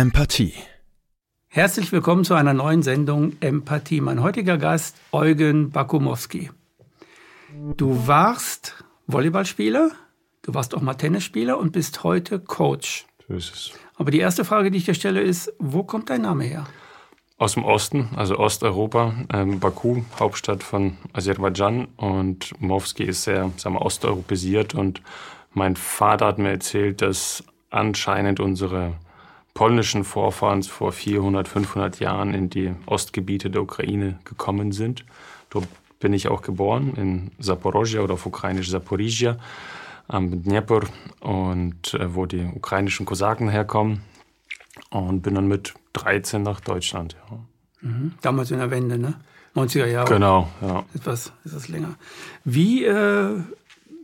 Empathie. Herzlich willkommen zu einer neuen Sendung Empathie. Mein heutiger Gast Eugen Bakumowski. Du warst Volleyballspieler, du warst auch mal Tennisspieler und bist heute Coach. So ist es. Aber die erste Frage, die ich dir stelle, ist, wo kommt dein Name her? Aus dem Osten, also Osteuropa, ähm, Baku, Hauptstadt von Aserbaidschan und Mowski ist sehr, sagen wir, osteuropäisiert und mein Vater hat mir erzählt, dass anscheinend unsere polnischen Vorfahren vor 400, 500 Jahren in die Ostgebiete der Ukraine gekommen sind. Dort bin ich auch geboren, in Zaporozhia oder auf ukrainisch Zaporizhia am Dnieper und äh, wo die ukrainischen Kosaken herkommen und bin dann mit 13 nach Deutschland. Ja. Mhm. Damals in der Wende, ne? 90er Jahre. Genau, ja. Etwas, etwas länger. Wie äh,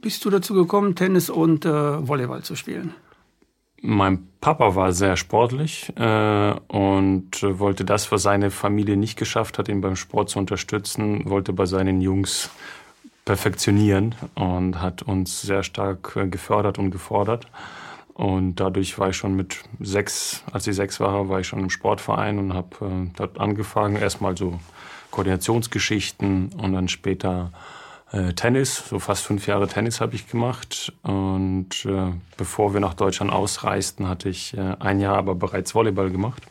bist du dazu gekommen, Tennis und äh, Volleyball zu spielen? Mein Papa war sehr sportlich äh, und wollte das, was seine Familie nicht geschafft hat, ihn beim Sport zu unterstützen, wollte bei seinen Jungs perfektionieren und hat uns sehr stark äh, gefördert und gefordert. Und dadurch war ich schon mit sechs, als ich sechs war, war ich schon im Sportverein und habe äh, dort angefangen. Erstmal so Koordinationsgeschichten und dann später äh, Tennis. So fast fünf Jahre Tennis habe ich gemacht. Und äh, bevor wir nach Deutschland ausreisten, hatte ich äh, ein Jahr aber bereits Volleyball gemacht.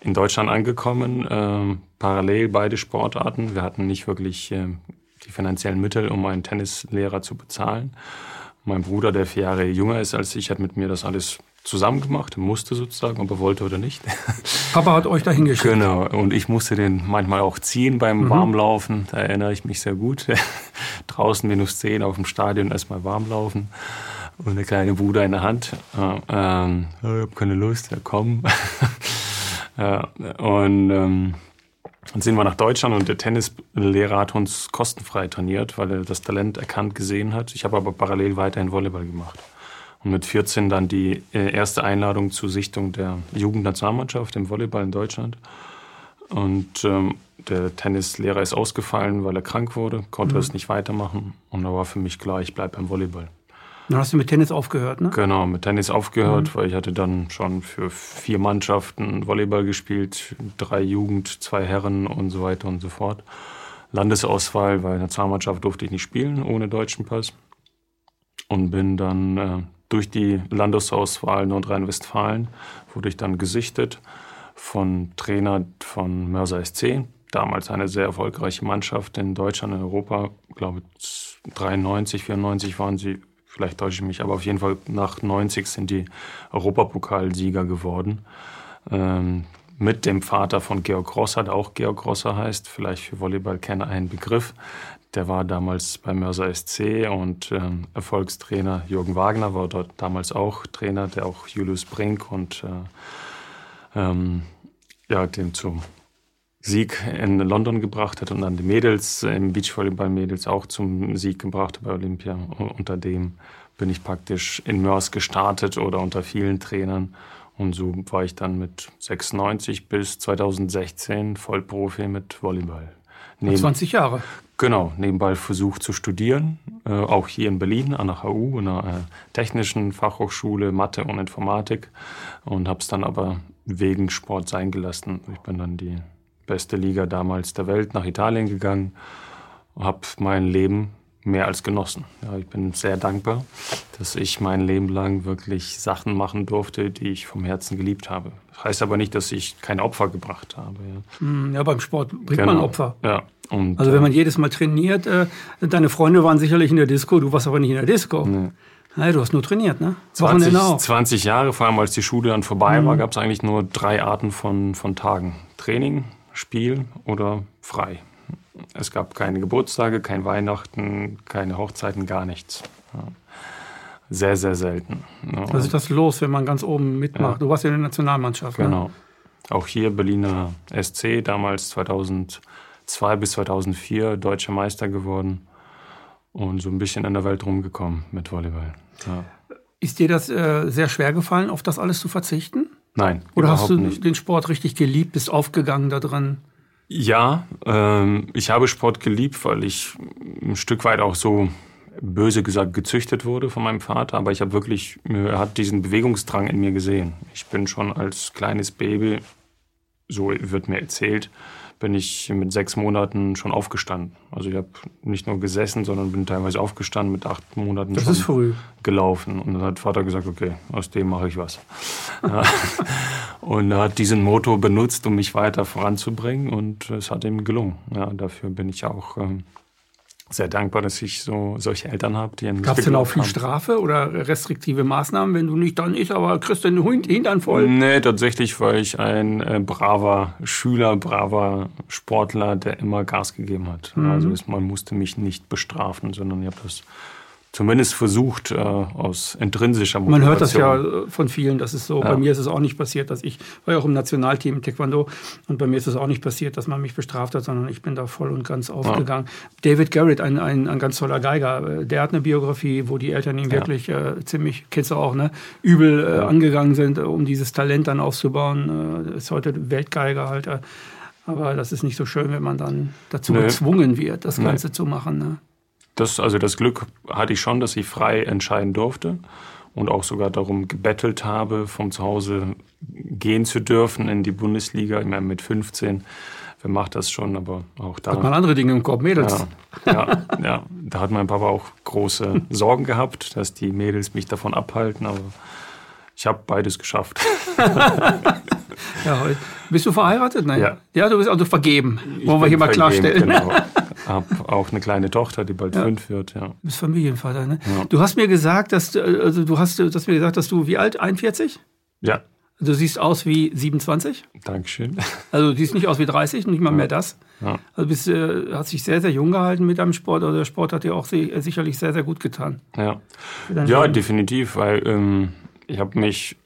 In Deutschland angekommen, äh, parallel beide Sportarten. Wir hatten nicht wirklich äh, die finanziellen Mittel, um einen Tennislehrer zu bezahlen. Mein Bruder, der vier Jahre jünger ist als ich, hat mit mir das alles zusammen gemacht, musste sozusagen, ob er wollte oder nicht. Papa hat euch dahin geschickt. Genau, und ich musste den manchmal auch ziehen beim mhm. Warmlaufen, da erinnere ich mich sehr gut. Draußen minus zehn auf dem Stadion erstmal warmlaufen und eine kleine Bruder in der Hand. Äh, ähm, ich habe keine Lust, ja komm. ja, und ähm, dann sind wir nach Deutschland und der Tennislehrer hat uns kostenfrei trainiert, weil er das Talent erkannt gesehen hat. Ich habe aber parallel weiterhin Volleyball gemacht. Und mit 14 dann die äh, erste Einladung zur Sichtung der Jugendnationalmannschaft im Volleyball in Deutschland. Und ähm, der Tennislehrer ist ausgefallen, weil er krank wurde, konnte mhm. es nicht weitermachen. Und da war für mich klar, ich bleibe beim Volleyball. Dann hast du mit Tennis aufgehört, ne? Genau, mit Tennis aufgehört, mhm. weil ich hatte dann schon für vier Mannschaften Volleyball gespielt, drei Jugend, zwei Herren und so weiter und so fort. Landesauswahl, weil in der Zahnmannschaft durfte ich nicht spielen ohne deutschen Pass. Und bin dann äh, durch die Landesauswahl Nordrhein-Westfalen, wurde ich dann gesichtet von Trainer von Mörser SC, damals eine sehr erfolgreiche Mannschaft in Deutschland, in Europa, ich glaube 93, 94 waren sie vielleicht täusche ich mich, aber auf jeden Fall nach 90 sind die Europapokalsieger geworden. Ähm, mit dem Vater von Georg Rosser, der auch Georg Rosser heißt, vielleicht für Volleyballkenner ein Begriff. Der war damals bei Mörser SC und ähm, Erfolgstrainer Jürgen Wagner war dort damals auch Trainer, der auch Julius Brink und äh, ähm, ja, den zum Sieg in London gebracht hat und dann die Mädels im Beachvolleyball-Mädels auch zum Sieg gebracht bei Olympia. Unter dem bin ich praktisch in Mörs gestartet oder unter vielen Trainern. Und so war ich dann mit 96 bis 2016 Vollprofi mit Volleyball. Neben, 20 Jahre. Genau, nebenbei versucht zu studieren, äh, auch hier in Berlin an der HU, einer äh, technischen Fachhochschule, Mathe und Informatik. Und habe es dann aber wegen Sport sein gelassen. Ich bin dann die beste Liga damals der Welt, nach Italien gegangen, habe mein Leben mehr als genossen. Ja, ich bin sehr dankbar, dass ich mein Leben lang wirklich Sachen machen durfte, die ich vom Herzen geliebt habe. Das heißt aber nicht, dass ich keine Opfer gebracht habe. Ja, hm, ja beim Sport bringt genau. man Opfer. Ja. Und, also wenn man jedes Mal trainiert, äh, deine Freunde waren sicherlich in der Disco, du warst aber nicht in der Disco. Nee. Nein, du hast nur trainiert, ne? 20, 20 Jahre, vor allem als die Schule dann vorbei mhm. war, gab es eigentlich nur drei Arten von, von Tagen. Training, Spiel oder frei. Es gab keine Geburtstage, kein Weihnachten, keine Hochzeiten, gar nichts. Sehr, sehr selten. Was ist das los, wenn man ganz oben mitmacht? Ja. Du warst ja in der Nationalmannschaft. Ne? Genau. Ne? Auch hier Berliner SC, damals 2002 bis 2004 deutscher Meister geworden und so ein bisschen in der Welt rumgekommen mit Volleyball. Ja. Ist dir das äh, sehr schwer gefallen, auf das alles zu verzichten? Nein. Oder hast du nicht. den Sport richtig geliebt, bist aufgegangen da drin? Ja, ähm, ich habe Sport geliebt, weil ich ein Stück weit auch so böse gesagt gezüchtet wurde von meinem Vater, aber ich habe wirklich, er hat diesen Bewegungsdrang in mir gesehen. Ich bin schon als kleines Baby, so wird mir erzählt, bin ich mit sechs Monaten schon aufgestanden. Also ich habe nicht nur gesessen, sondern bin teilweise aufgestanden mit acht Monaten das schon ist früh. gelaufen. Und dann hat Vater gesagt, okay, aus dem mache ich was. und er hat diesen Motor benutzt, um mich weiter voranzubringen und es hat ihm gelungen. Ja, dafür bin ich auch ähm, sehr dankbar, dass ich so solche Eltern habe, die Gab es denn auch viel haben. Strafe oder restriktive Maßnahmen, wenn du nicht dann ist, aber kriegst du den Hintern voll? Nee, tatsächlich war ich ein äh, braver Schüler, braver Sportler, der immer Gas gegeben hat. Mhm. Also man musste mich nicht bestrafen, sondern ich habe das zumindest versucht, äh, aus intrinsischer Motivation. Man hört das ja äh, von vielen, das ist so. Ja. Bei mir ist es auch nicht passiert, dass ich war ja auch im Nationalteam im Taekwondo und bei mir ist es auch nicht passiert, dass man mich bestraft hat, sondern ich bin da voll und ganz aufgegangen. Ja. David Garrett, ein, ein, ein ganz toller Geiger, äh, der hat eine Biografie, wo die Eltern ihn ja. wirklich äh, ziemlich, kennst du auch, ne, übel äh, angegangen sind, um dieses Talent dann aufzubauen. Äh, ist heute Weltgeiger halt. aber das ist nicht so schön, wenn man dann dazu nee. gezwungen wird, das Ganze nee. zu machen. Ne? Das, also das Glück hatte ich schon, dass ich frei entscheiden durfte und auch sogar darum gebettelt habe, vom Zuhause gehen zu dürfen in die Bundesliga. Ich meine, mit 15, wer macht das schon, aber auch da. Hat man andere Dinge im Kopf, Mädels. Ja, ja, ja, da hat mein Papa auch große Sorgen gehabt, dass die Mädels mich davon abhalten, aber ich habe beides geschafft. ja, bist du verheiratet? Nein. Ja. ja, du bist also vergeben. Wollen wir hier mal klarstellen. Genau habe auch eine kleine Tochter, die bald ja. fünf wird. Ja. Du bist Familienvater, ne? Ja. Du hast mir gesagt, dass du, also du hast, du hast mir gesagt, dass du wie alt? 41? Ja. Du siehst aus wie 27. Dankeschön. Also du siehst nicht aus wie 30, nicht mal ja. mehr das. Ja. Also bist, äh, hast dich sehr, sehr jung gehalten mit deinem Sport. Also der Sport hat dir auch sicherlich sehr, sehr gut getan. Ja, ja definitiv, weil ähm, ich habe mich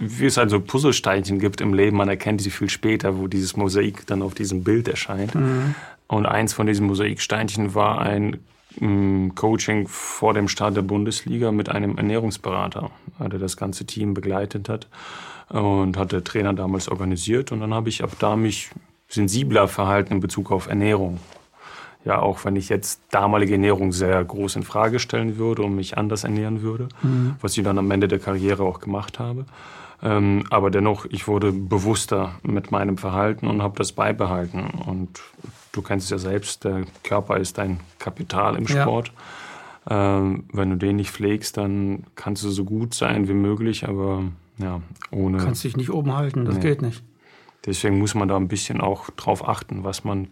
wie es halt so Puzzlesteinchen gibt im Leben, man erkennt sie viel später, wo dieses Mosaik dann auf diesem Bild erscheint. Mhm. Und eins von diesen Mosaiksteinchen war ein mm, Coaching vor dem Start der Bundesliga mit einem Ernährungsberater, der das ganze Team begleitet hat und hat der Trainer damals organisiert. Und dann habe ich ab da mich sensibler verhalten in Bezug auf Ernährung. Ja, auch wenn ich jetzt damalige Ernährung sehr groß in Frage stellen würde und mich anders ernähren würde, mhm. was ich dann am Ende der Karriere auch gemacht habe. Ähm, aber dennoch, ich wurde bewusster mit meinem Verhalten und habe das beibehalten. Und du kennst es ja selbst, der Körper ist dein Kapital im Sport. Ja. Ähm, wenn du den nicht pflegst, dann kannst du so gut sein wie möglich, aber ja, ohne. Du kannst dich nicht oben halten, das nee. geht nicht. Deswegen muss man da ein bisschen auch drauf achten, was man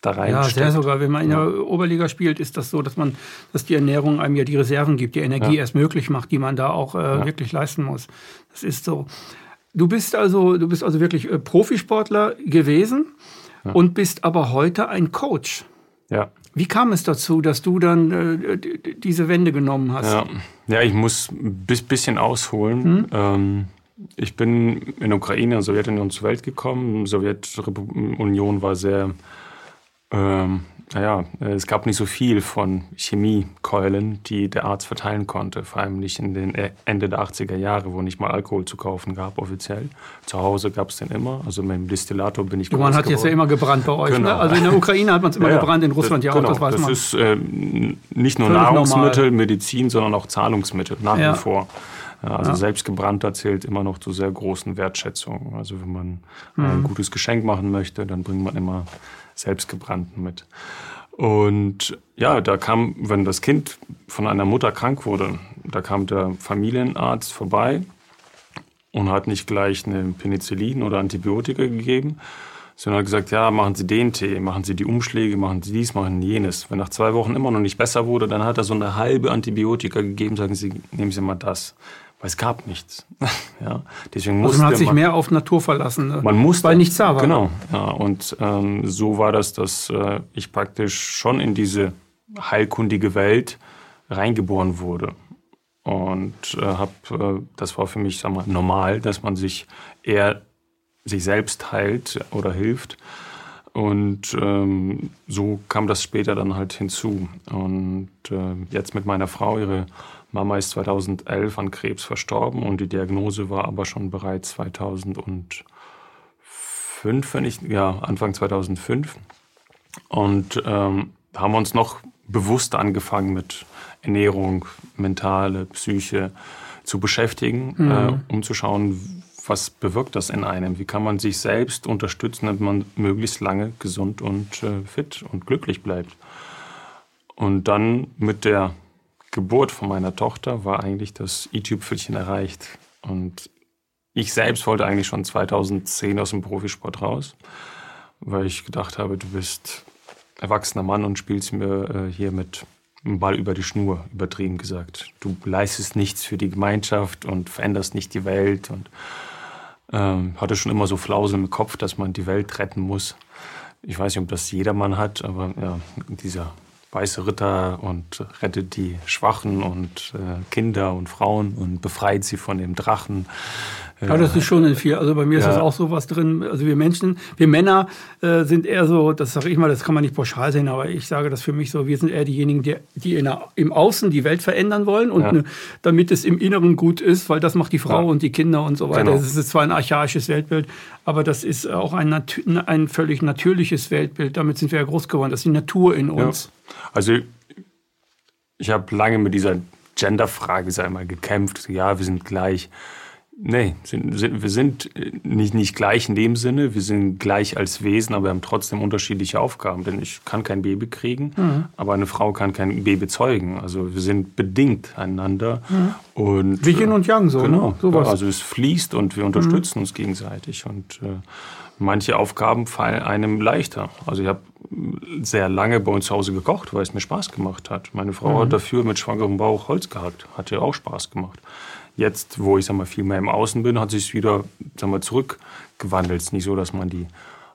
da rein Ja, sehr sogar. Wenn man in der Oberliga spielt, ist das so, dass man, dass die Ernährung einem ja die Reserven gibt, die Energie ja. erst möglich macht, die man da auch äh, ja. wirklich leisten muss. Das ist so. Du bist also, du bist also wirklich äh, Profisportler gewesen ja. und bist aber heute ein Coach. Ja. Wie kam es dazu, dass du dann äh, diese Wende genommen hast? Ja, ja ich muss ein bisschen ausholen. Hm? Ähm, ich bin in der Ukraine, in der Sowjetunion zur Welt gekommen. Die Sowjetunion war sehr ähm, naja, es gab nicht so viel von Chemiekeulen, die der Arzt verteilen konnte. Vor allem nicht in den Ende der 80er Jahre, wo nicht mal Alkohol zu kaufen gab, offiziell. Zu Hause gab es den immer. Also mit dem Distillator bin ich groß Man hat geworden. jetzt ja immer gebrannt bei euch. Ne? Genau. Ne? Also in der Ukraine hat man es immer ja, gebrannt, in Russland ja genau. auch, das weiß das man. Das ist äh, nicht nur Völlig Nahrungsmittel, normal. Medizin, sondern auch Zahlungsmittel, nach ja. wie vor. Also ja. selbst gebrannter zählt immer noch zu sehr großen Wertschätzungen. Also wenn man mhm. ein gutes Geschenk machen möchte, dann bringt man immer selbstgebrannten mit. Und ja, da kam, wenn das Kind von einer Mutter krank wurde, da kam der Familienarzt vorbei und hat nicht gleich eine Penicillin oder Antibiotika gegeben, sondern hat gesagt, ja, machen Sie den Tee, machen Sie die Umschläge, machen Sie dies, machen Sie jenes. Wenn nach zwei Wochen immer noch nicht besser wurde, dann hat er so eine halbe Antibiotika gegeben, sagen Sie, nehmen Sie mal das weil es gab nichts. ja, deswegen musste also man hat sich man, mehr auf Natur verlassen, ne? man musste, weil nichts da war. Genau, ja, und ähm, so war das, dass äh, ich praktisch schon in diese heilkundige Welt reingeboren wurde. Und äh, hab, äh, das war für mich sag mal, normal, dass man sich eher sich selbst heilt oder hilft. Und ähm, so kam das später dann halt hinzu. Und äh, jetzt mit meiner Frau, ihre Mama ist 2011 an Krebs verstorben und die Diagnose war aber schon bereits 2005, wenn ich, ja, Anfang 2005. Und ähm, haben uns noch bewusst angefangen mit Ernährung, mentale, Psyche zu beschäftigen, mhm. äh, um zu schauen, was bewirkt das in einem? Wie kann man sich selbst unterstützen, damit man möglichst lange gesund und äh, fit und glücklich bleibt? Und dann mit der Geburt von meiner Tochter war eigentlich das i-Tüpfelchen erreicht. Und ich selbst wollte eigentlich schon 2010 aus dem Profisport raus, weil ich gedacht habe, du bist erwachsener Mann und spielst mir äh, hier mit einem Ball über die Schnur, übertrieben gesagt. Du leistest nichts für die Gemeinschaft und veränderst nicht die Welt und ähm, hatte schon immer so Flausen im Kopf, dass man die Welt retten muss. Ich weiß nicht, ob das jedermann hat, aber ja, dieser weiße Ritter und rettet die Schwachen und äh, Kinder und Frauen und befreit sie von dem Drachen. Ja, das ist schon in viel. Also bei mir ist ja. das auch so was drin. Also wir Menschen, wir Männer äh, sind eher so, das sage ich mal, das kann man nicht pauschal sehen, aber ich sage das für mich so, wir sind eher diejenigen, die, die der, im Außen die Welt verändern wollen und ja. ne, damit es im Inneren gut ist, weil das macht die Frau ja. und die Kinder und so weiter. Genau. Das ist zwar ein archaisches Weltbild, aber das ist auch ein, ein völlig natürliches Weltbild. Damit sind wir ja groß geworden. Das ist die Natur in uns. Also ich habe lange mit dieser Genderfrage, sag mal, gekämpft. Ja, wir sind gleich. Nee, sind, sind, wir sind nicht, nicht gleich in dem Sinne, wir sind gleich als Wesen, aber wir haben trotzdem unterschiedliche Aufgaben. Denn ich kann kein Baby kriegen, mhm. aber eine Frau kann kein Baby zeugen. Also wir sind bedingt einander. Mhm. Und, Wie Yin und Yang so. Genau, ne? Sowas. also es fließt und wir unterstützen mhm. uns gegenseitig. Und äh, manche Aufgaben fallen einem leichter. Also ich habe sehr lange bei uns zu Hause gekocht, weil es mir Spaß gemacht hat. Meine Frau hat mhm. dafür mit schwangerem Bauch Holz gehackt. Hat ihr auch Spaß gemacht. Jetzt, wo ich sag mal, viel mehr im Außen bin, hat sich wieder sag mal, zurückgewandelt. Es ist nicht so, dass man die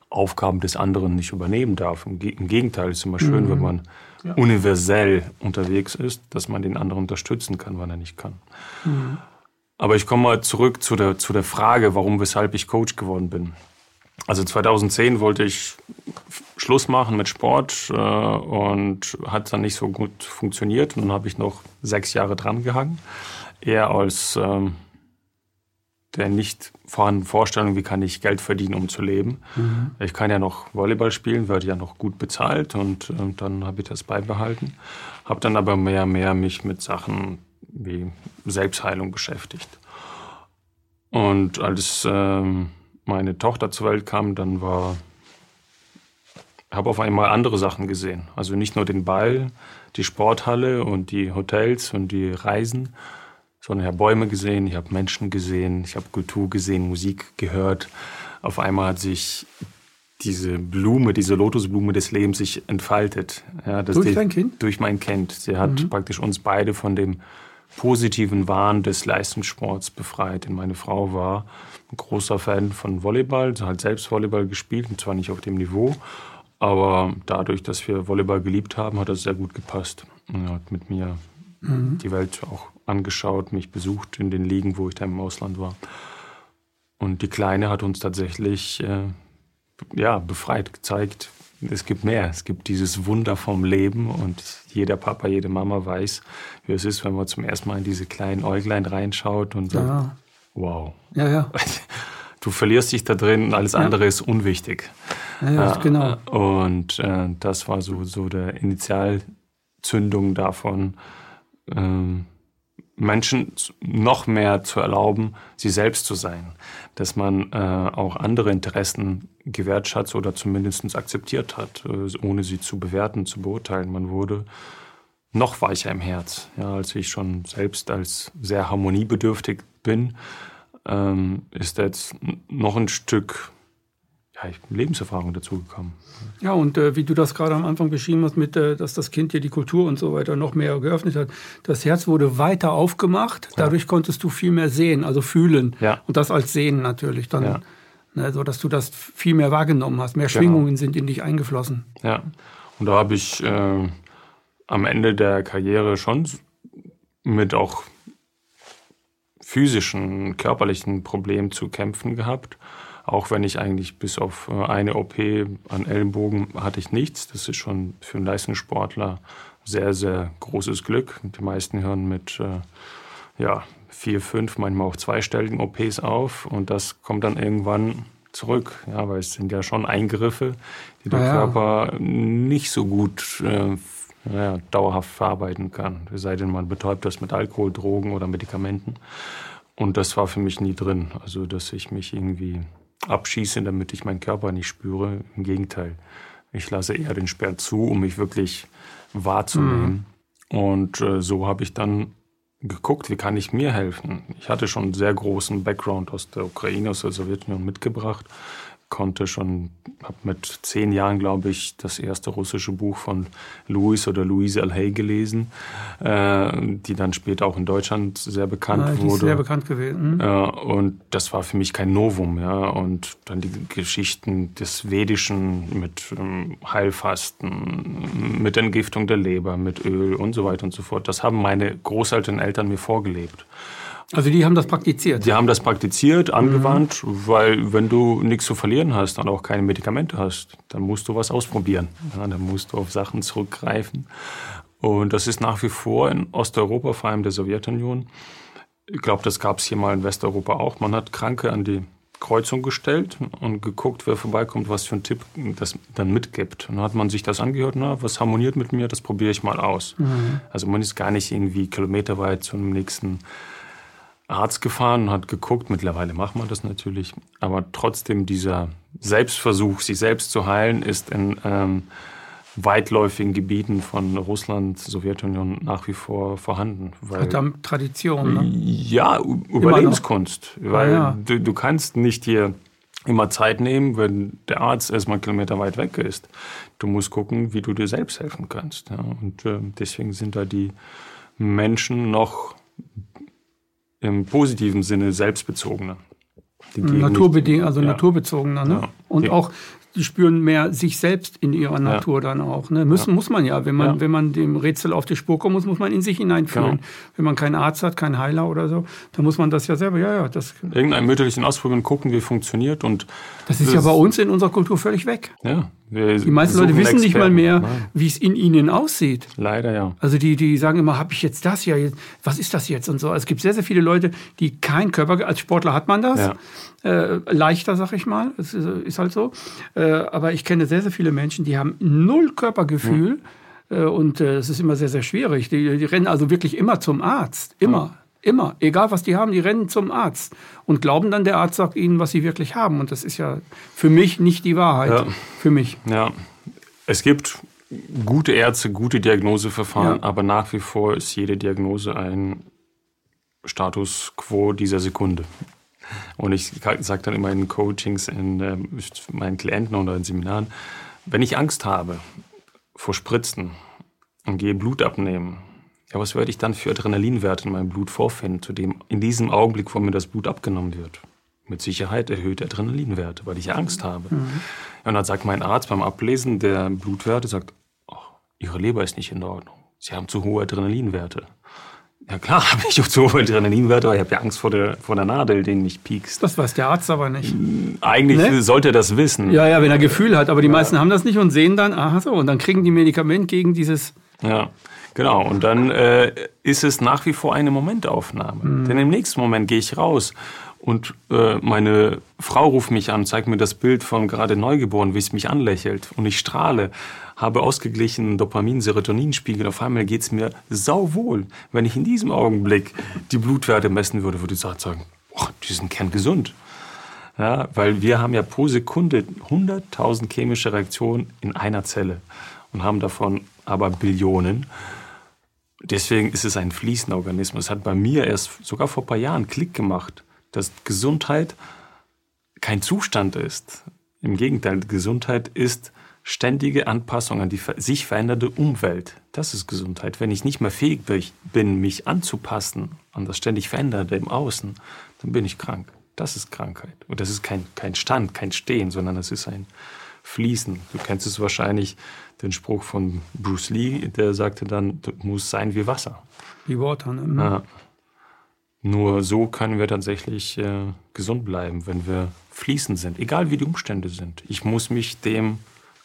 Aufgaben des anderen nicht übernehmen darf. Im, Gegenteil, es ist immer schön, mhm. wenn man ja. universell unterwegs ist, dass man den anderen unterstützen kann, wann er nicht kann. Mhm. Aber ich komme mal zurück zu der, zu der Frage, warum, weshalb ich Coach geworden bin. Also 2010 wollte ich Schluss machen mit Sport äh, und hat dann nicht so gut funktioniert. Und dann habe ich noch sechs Jahre dran gehangen eher als ähm, der nicht vorhandenen Vorstellung, wie kann ich Geld verdienen, um zu leben. Mhm. Ich kann ja noch Volleyball spielen, werde ja noch gut bezahlt und, und ähm, dann habe ich das beibehalten. Habe dann aber mehr und mehr mich mit Sachen wie Selbstheilung beschäftigt. Und als ähm, meine Tochter zur Welt kam, dann war habe auf einmal andere Sachen gesehen. Also nicht nur den Ball, die Sporthalle und die Hotels und die Reisen, sondern ich habe Bäume gesehen, ich habe Menschen gesehen, ich habe Kultur gesehen, Musik gehört. Auf einmal hat sich diese Blume, diese Lotusblume des Lebens sich entfaltet. Ja, durch dein Kind? Durch mein Kind. Sie hat mhm. praktisch uns beide von dem positiven Wahn des Leistungssports befreit. Denn meine Frau war ein großer Fan von Volleyball. Sie hat selbst Volleyball gespielt, und zwar nicht auf dem Niveau. Aber dadurch, dass wir Volleyball geliebt haben, hat das sehr gut gepasst. Und hat mit mir mhm. die Welt auch angeschaut, mich besucht in den Ligen, wo ich da im Ausland war. Und die Kleine hat uns tatsächlich äh, ja, befreit, gezeigt, es gibt mehr. Es gibt dieses Wunder vom Leben und jeder Papa, jede Mama weiß, wie es ist, wenn man zum ersten Mal in diese kleinen Äuglein reinschaut und sagt, ja. wow. Ja, ja. Du verlierst dich da drin und alles andere ist unwichtig. Ja, ja genau. Und äh, das war so, so der Initialzündung davon, ähm, Menschen noch mehr zu erlauben, sie selbst zu sein. Dass man äh, auch andere Interessen gewertschätzt oder zumindest akzeptiert hat, äh, ohne sie zu bewerten, zu beurteilen. Man wurde noch weicher im Herz. Ja, als ich schon selbst als sehr harmoniebedürftig bin, ähm, ist jetzt noch ein Stück ja, Lebenserfahrung dazugekommen. Ja, und äh, wie du das gerade am Anfang beschrieben hast, mit, äh, dass das Kind dir die Kultur und so weiter noch mehr geöffnet hat, das Herz wurde weiter aufgemacht, dadurch ja. konntest du viel mehr sehen, also fühlen. Ja. Und das als Sehen natürlich dann, ja. ne, so dass du das viel mehr wahrgenommen hast. Mehr genau. Schwingungen sind in dich eingeflossen. Ja, und da habe ich äh, am Ende der Karriere schon mit auch physischen, körperlichen Problemen zu kämpfen gehabt auch wenn ich eigentlich bis auf äh, eine OP an Ellenbogen hatte ich nichts. Das ist schon für einen Leistungssportler sehr, sehr großes Glück. Die meisten hören mit äh, ja, vier, fünf, manchmal auch zweistelligen OPs auf und das kommt dann irgendwann zurück, ja, weil es sind ja schon Eingriffe, die der ja. Körper nicht so gut äh, ja, dauerhaft verarbeiten kann. Es sei denn, man betäubt das mit Alkohol, Drogen oder Medikamenten. Und das war für mich nie drin. Also, dass ich mich irgendwie abschieße, damit ich meinen Körper nicht spüre. Im Gegenteil. Ich lasse eher den Sperr zu, um mich wirklich wahrzunehmen. Mhm. Und äh, so habe ich dann geguckt, wie kann ich mir helfen. Ich hatte schon einen sehr großen Background aus der Ukraine, aus der Sowjetunion mitgebracht konnte schon, habe mit zehn Jahren, glaube ich, das erste russische Buch von Louis oder Louise Alhay gelesen, äh, die dann später auch in Deutschland sehr bekannt ja, ah, die wurde. Ist sehr bekannt gewesen. Mhm. Ja, und das war für mich kein Novum, ja. Und dann die Geschichten des Vedischen mit ähm, Heilfasten, mit Entgiftung der Leber, mit Öl und so weiter und so fort. Das haben meine Großeltern, Eltern mir vorgelebt. Also die haben das praktiziert? Die haben das praktiziert, angewandt, mhm. weil wenn du nichts zu verlieren hast und auch keine Medikamente hast, dann musst du was ausprobieren. Ja, dann musst du auf Sachen zurückgreifen. Und das ist nach wie vor in Osteuropa, vor allem der Sowjetunion. Ich glaube, das gab es hier mal in Westeuropa auch. Man hat Kranke an die Kreuzung gestellt und geguckt, wer vorbeikommt, was für ein Tipp das dann mitgibt. Und dann hat man sich das angehört, na, was harmoniert mit mir, das probiere ich mal aus. Mhm. Also man ist gar nicht irgendwie kilometerweit zu einem nächsten Arzt gefahren und hat geguckt. Mittlerweile macht man das natürlich. Aber trotzdem dieser Selbstversuch, sich selbst zu heilen, ist in ähm, weitläufigen Gebieten von Russland, Sowjetunion nach wie vor vorhanden. Weil, Hat dann Tradition, ne? Ja, Überlebenskunst. Weil ja, ja. Du, du kannst nicht hier immer Zeit nehmen, wenn der Arzt erstmal Kilometer weit weg ist. Du musst gucken, wie du dir selbst helfen kannst. Ja. Und äh, deswegen sind da die Menschen noch im positiven Sinne selbstbezogener. Naturbedingt, also ja. naturbezogener. Ne? Ja. Und auch die spüren mehr sich selbst in ihrer Natur ja. dann auch. Ne? Müssen ja. muss man ja, wenn man ja. wenn man dem Rätsel auf die Spur kommen muss, muss man in sich hineinfühlen. Genau. Wenn man keinen Arzt hat, keinen Heiler oder so, dann muss man das ja selber. Ja, ja, das. Irgendein mütterlichen ausprobieren, gucken, wie funktioniert und. Das ist das ja bei uns in unserer Kultur völlig weg. Ja. die meisten Leute wissen nicht mal mehr, wie es in ihnen aussieht. Leider ja. Also die, die sagen immer, habe ich jetzt das ja, was ist das jetzt und so. Also es gibt sehr, sehr viele Leute, die kein Körper, als Sportler hat man das, äh, leichter, sag ich mal, es ist, ist halt so. Äh, aber ich kenne sehr, sehr viele Menschen, die haben null Körpergefühl mhm. und äh, es ist immer sehr, sehr schwierig. Die, die, rennen also wirklich immer zum Arzt, immer. Mhm. Immer, egal was die haben, die rennen zum Arzt und glauben dann, der Arzt sagt ihnen, was sie wirklich haben. Und das ist ja für mich nicht die Wahrheit. Ja. Für mich. Ja, es gibt gute Ärzte, gute Diagnoseverfahren, ja. aber nach wie vor ist jede Diagnose ein Status quo dieser Sekunde. Und ich sage dann immer in Coachings, in äh, meinen Klienten oder in Seminaren, wenn ich Angst habe vor Spritzen und gehe Blut abnehmen, ja, was werde ich dann für Adrenalinwerte in meinem Blut vorfinden, zu dem in diesem Augenblick, wo mir das Blut abgenommen wird? Mit Sicherheit erhöhte Adrenalinwerte, weil ich Angst habe. Mhm. Und dann sagt mein Arzt beim Ablesen der Blutwerte, sagt, oh, Ihre Leber ist nicht in Ordnung. Sie haben zu hohe Adrenalinwerte. Ja klar, habe ich auch zu hohe Adrenalinwerte, aber ich habe ja Angst vor der, vor der Nadel, den mich piekst. Das weiß der Arzt aber nicht. Eigentlich ne? sollte er das wissen. Ja, ja, wenn er Gefühl hat, aber die ja. meisten haben das nicht und sehen dann, aha so, und dann kriegen die Medikament gegen dieses... Ja, genau. Und dann äh, ist es nach wie vor eine Momentaufnahme. Mhm. Denn im nächsten Moment gehe ich raus und äh, meine Frau ruft mich an, zeigt mir das Bild von gerade Neugeboren, wie es mich anlächelt. Und ich strahle habe ausgeglichenen Dopamin-Serotoninspiegel. Auf einmal geht es mir sauwohl. Wenn ich in diesem Augenblick die Blutwerte messen würde, würde ich sagen, oh, die sind kerngesund. Ja, weil wir haben ja pro Sekunde 100.000 chemische Reaktionen in einer Zelle und haben davon aber Billionen. Deswegen ist es ein fließender Organismus. Es hat bei mir erst sogar vor ein paar Jahren Klick gemacht, dass Gesundheit kein Zustand ist. Im Gegenteil, Gesundheit ist ständige Anpassung an die sich veränderte Umwelt. Das ist Gesundheit. Wenn ich nicht mehr fähig bin, mich anzupassen an das ständig Veränderte im Außen, dann bin ich krank. Das ist Krankheit. Und das ist kein, kein Stand, kein Stehen, sondern es ist ein Fließen. Du kennst es wahrscheinlich, den Spruch von Bruce Lee, der sagte dann, du musst sein wie Wasser. Wie Water, ne? Ja. Nur so können wir tatsächlich äh, gesund bleiben, wenn wir fließend sind, egal wie die Umstände sind. Ich muss mich dem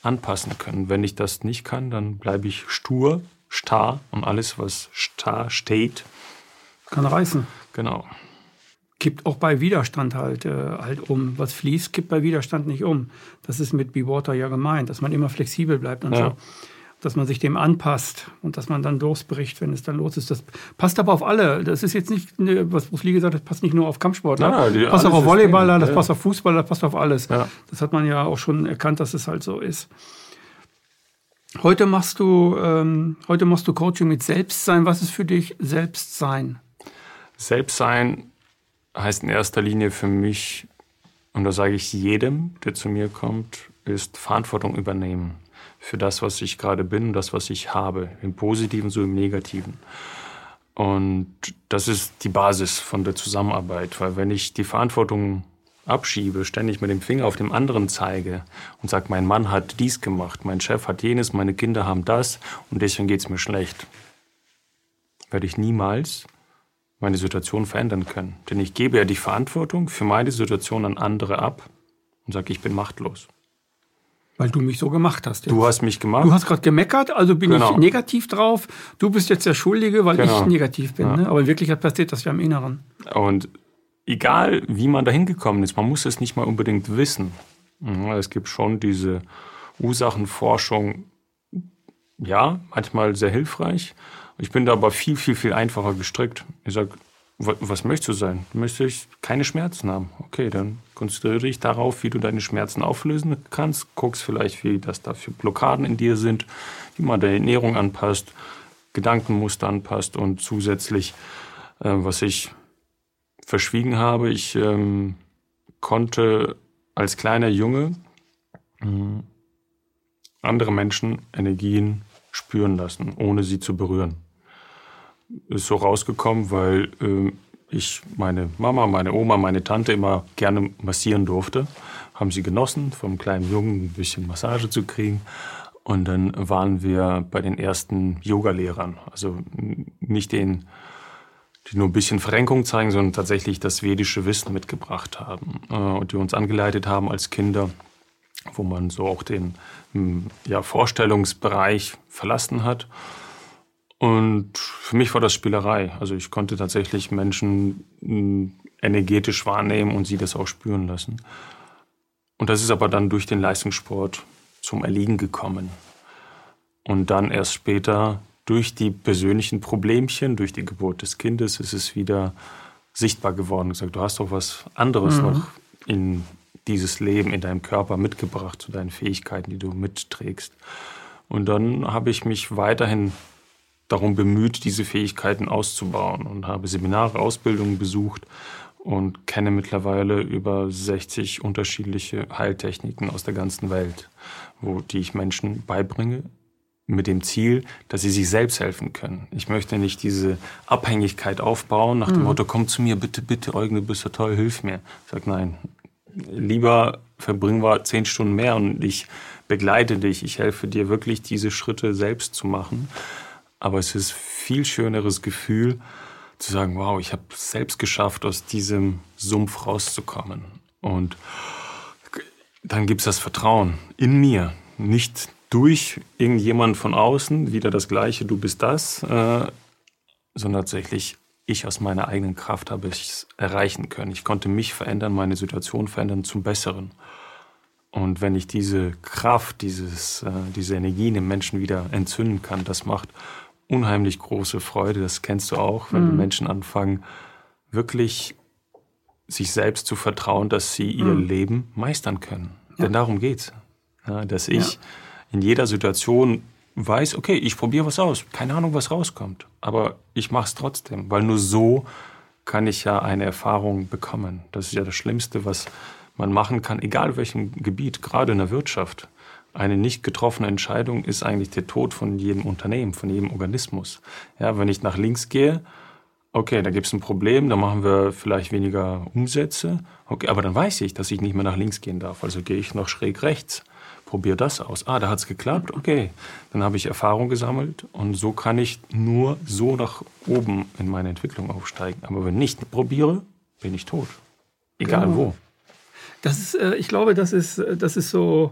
anpassen können. Wenn ich das nicht kann, dann bleibe ich stur, starr und alles, was starr steht, kann reißen. Genau. Kippt auch bei Widerstand halt, äh, halt um. Was fließt, kippt bei Widerstand nicht um. Das ist mit Be Water ja gemeint, dass man immer flexibel bleibt und ja. so. Dass man sich dem anpasst und dass man dann durchbricht, wenn es dann los ist. Das passt aber auf alle. Das ist jetzt nicht, was Bruce Lee gesagt hat, passt nicht nur auf Kampfsportler. Nein, nein, das passt auch auf Volleyballer, das ja. passt auf Fußballer, das passt auf alles. Ja. Das hat man ja auch schon erkannt, dass es halt so ist. Heute machst du, ähm, heute machst du Coaching mit Selbstsein. Was ist für dich Selbstsein? Selbstsein heißt in erster Linie für mich, und da sage ich jedem, der zu mir kommt, ist Verantwortung übernehmen für das, was ich gerade bin, das, was ich habe, im Positiven so im Negativen. Und das ist die Basis von der Zusammenarbeit, weil wenn ich die Verantwortung abschiebe, ständig mit dem Finger auf dem anderen zeige und sage, mein Mann hat dies gemacht, mein Chef hat jenes, meine Kinder haben das und deswegen geht es mir schlecht, werde ich niemals meine Situation verändern können. Denn ich gebe ja die Verantwortung für meine Situation an andere ab und sage, ich bin machtlos. Weil du mich so gemacht hast. Jetzt. Du hast mich gemacht. Du hast gerade gemeckert, also bin Genau. ich negativ drauf. Du bist jetzt der Schuldige, weil Genau. ich negativ bin. Ja. Ne? Aber in Wirklichkeit passiert das ja im Inneren. Und egal, wie man da hingekommen ist, man muss es nicht mal unbedingt wissen. Mhm, Es gibt schon diese Ursachenforschung, ja, manchmal sehr hilfreich. Ich bin da aber viel, viel, viel einfacher gestrickt. Ich sage, was möchtest du sein? Möchte ich keine Schmerzen haben? Okay, dann konzentriere dich darauf, wie du deine Schmerzen auflösen kannst. Guckst vielleicht, wie das da für Blockaden in dir sind, wie man deine Ernährung anpasst, Gedankenmuster anpasst und zusätzlich, äh, was ich verschwiegen habe. Ich ähm, konnte als kleiner Junge mh, andere Menschen Energien spüren lassen, ohne sie zu berühren. Ist so rausgekommen, weil äh, ich meine Mama, meine Oma, meine Tante immer gerne massieren durfte. Haben sie genossen, vom kleinen Jungen ein bisschen Massage zu kriegen. Und dann waren wir bei den ersten Yogalehrern. Also nicht den die nur ein bisschen Verrenkung zeigen, sondern tatsächlich das vedische Wissen mitgebracht haben äh, und die uns angeleitet haben als Kinder, wo man so auch den m, ja, Vorstellungsbereich verlassen hat. Und für mich war das Spielerei. Also ich konnte tatsächlich Menschen m, energetisch wahrnehmen und sie das auch spüren lassen. Und das ist aber dann durch den Leistungssport zum Erliegen gekommen. Und dann erst später durch die persönlichen Problemchen, durch die Geburt des Kindes, ist es wieder sichtbar geworden. Gesagt, du hast doch was anderes noch in dieses Leben, in deinem Körper mitgebracht, zu deinen Fähigkeiten, die du mitträgst. Und dann habe ich mich weiterhin darum bemüht, diese Fähigkeiten auszubauen und habe Seminare, Ausbildungen besucht und kenne mittlerweile über 60 unterschiedliche Heiltechniken aus der ganzen Welt, wo die ich Menschen beibringe, mit dem Ziel, dass sie sich selbst helfen können. Ich möchte nicht diese Abhängigkeit aufbauen nach dem Motto, komm zu mir, bitte, bitte, Eugen, du bist so toll, hilf mir. Ich sage, nein, lieber verbringen wir zehn Stunden mehr und ich begleite dich, ich helfe dir wirklich, diese Schritte selbst zu machen. Aber es ist viel schöneres Gefühl, zu sagen, wow, ich habe es selbst geschafft, aus diesem Sumpf rauszukommen. Und dann gibt es das Vertrauen in mir, nicht durch irgendjemand von außen, wieder das Gleiche, du bist das, äh, sondern tatsächlich ich aus meiner eigenen Kraft habe es erreichen können. Ich konnte mich verändern, meine Situation verändern zum Besseren. Und wenn ich diese Kraft, dieses, äh, diese Energie in den Menschen wieder entzünden kann, das macht unheimlich große Freude. Das kennst du auch, wenn die Menschen anfangen, wirklich sich selbst zu vertrauen, dass sie ihr Leben meistern können. Denn darum geht's. Ja, dass ich in jeder Situation weiß, okay, ich probiere was aus. Keine Ahnung, was rauskommt. Aber ich mache es trotzdem, weil nur so kann ich ja eine Erfahrung bekommen. Das ist ja das Schlimmste, was man machen kann, egal welchem Gebiet, gerade in der Wirtschaft. Eine nicht getroffene Entscheidung ist eigentlich der Tod von jedem Unternehmen, von jedem Organismus. Ja, wenn ich nach links gehe, okay, da gibt es ein Problem, da machen wir vielleicht weniger Umsätze. Okay, aber dann weiß ich, dass ich nicht mehr nach links gehen darf. Also gehe ich noch schräg rechts. Probiere das aus. Ah, da hat es geklappt. Okay, dann habe ich Erfahrung gesammelt und so kann ich nur so nach oben in meine Entwicklung aufsteigen. Aber wenn ich nicht probiere, bin ich tot. Egal Genau. wo. Das ist, äh, ich glaube, das ist, äh, das ist so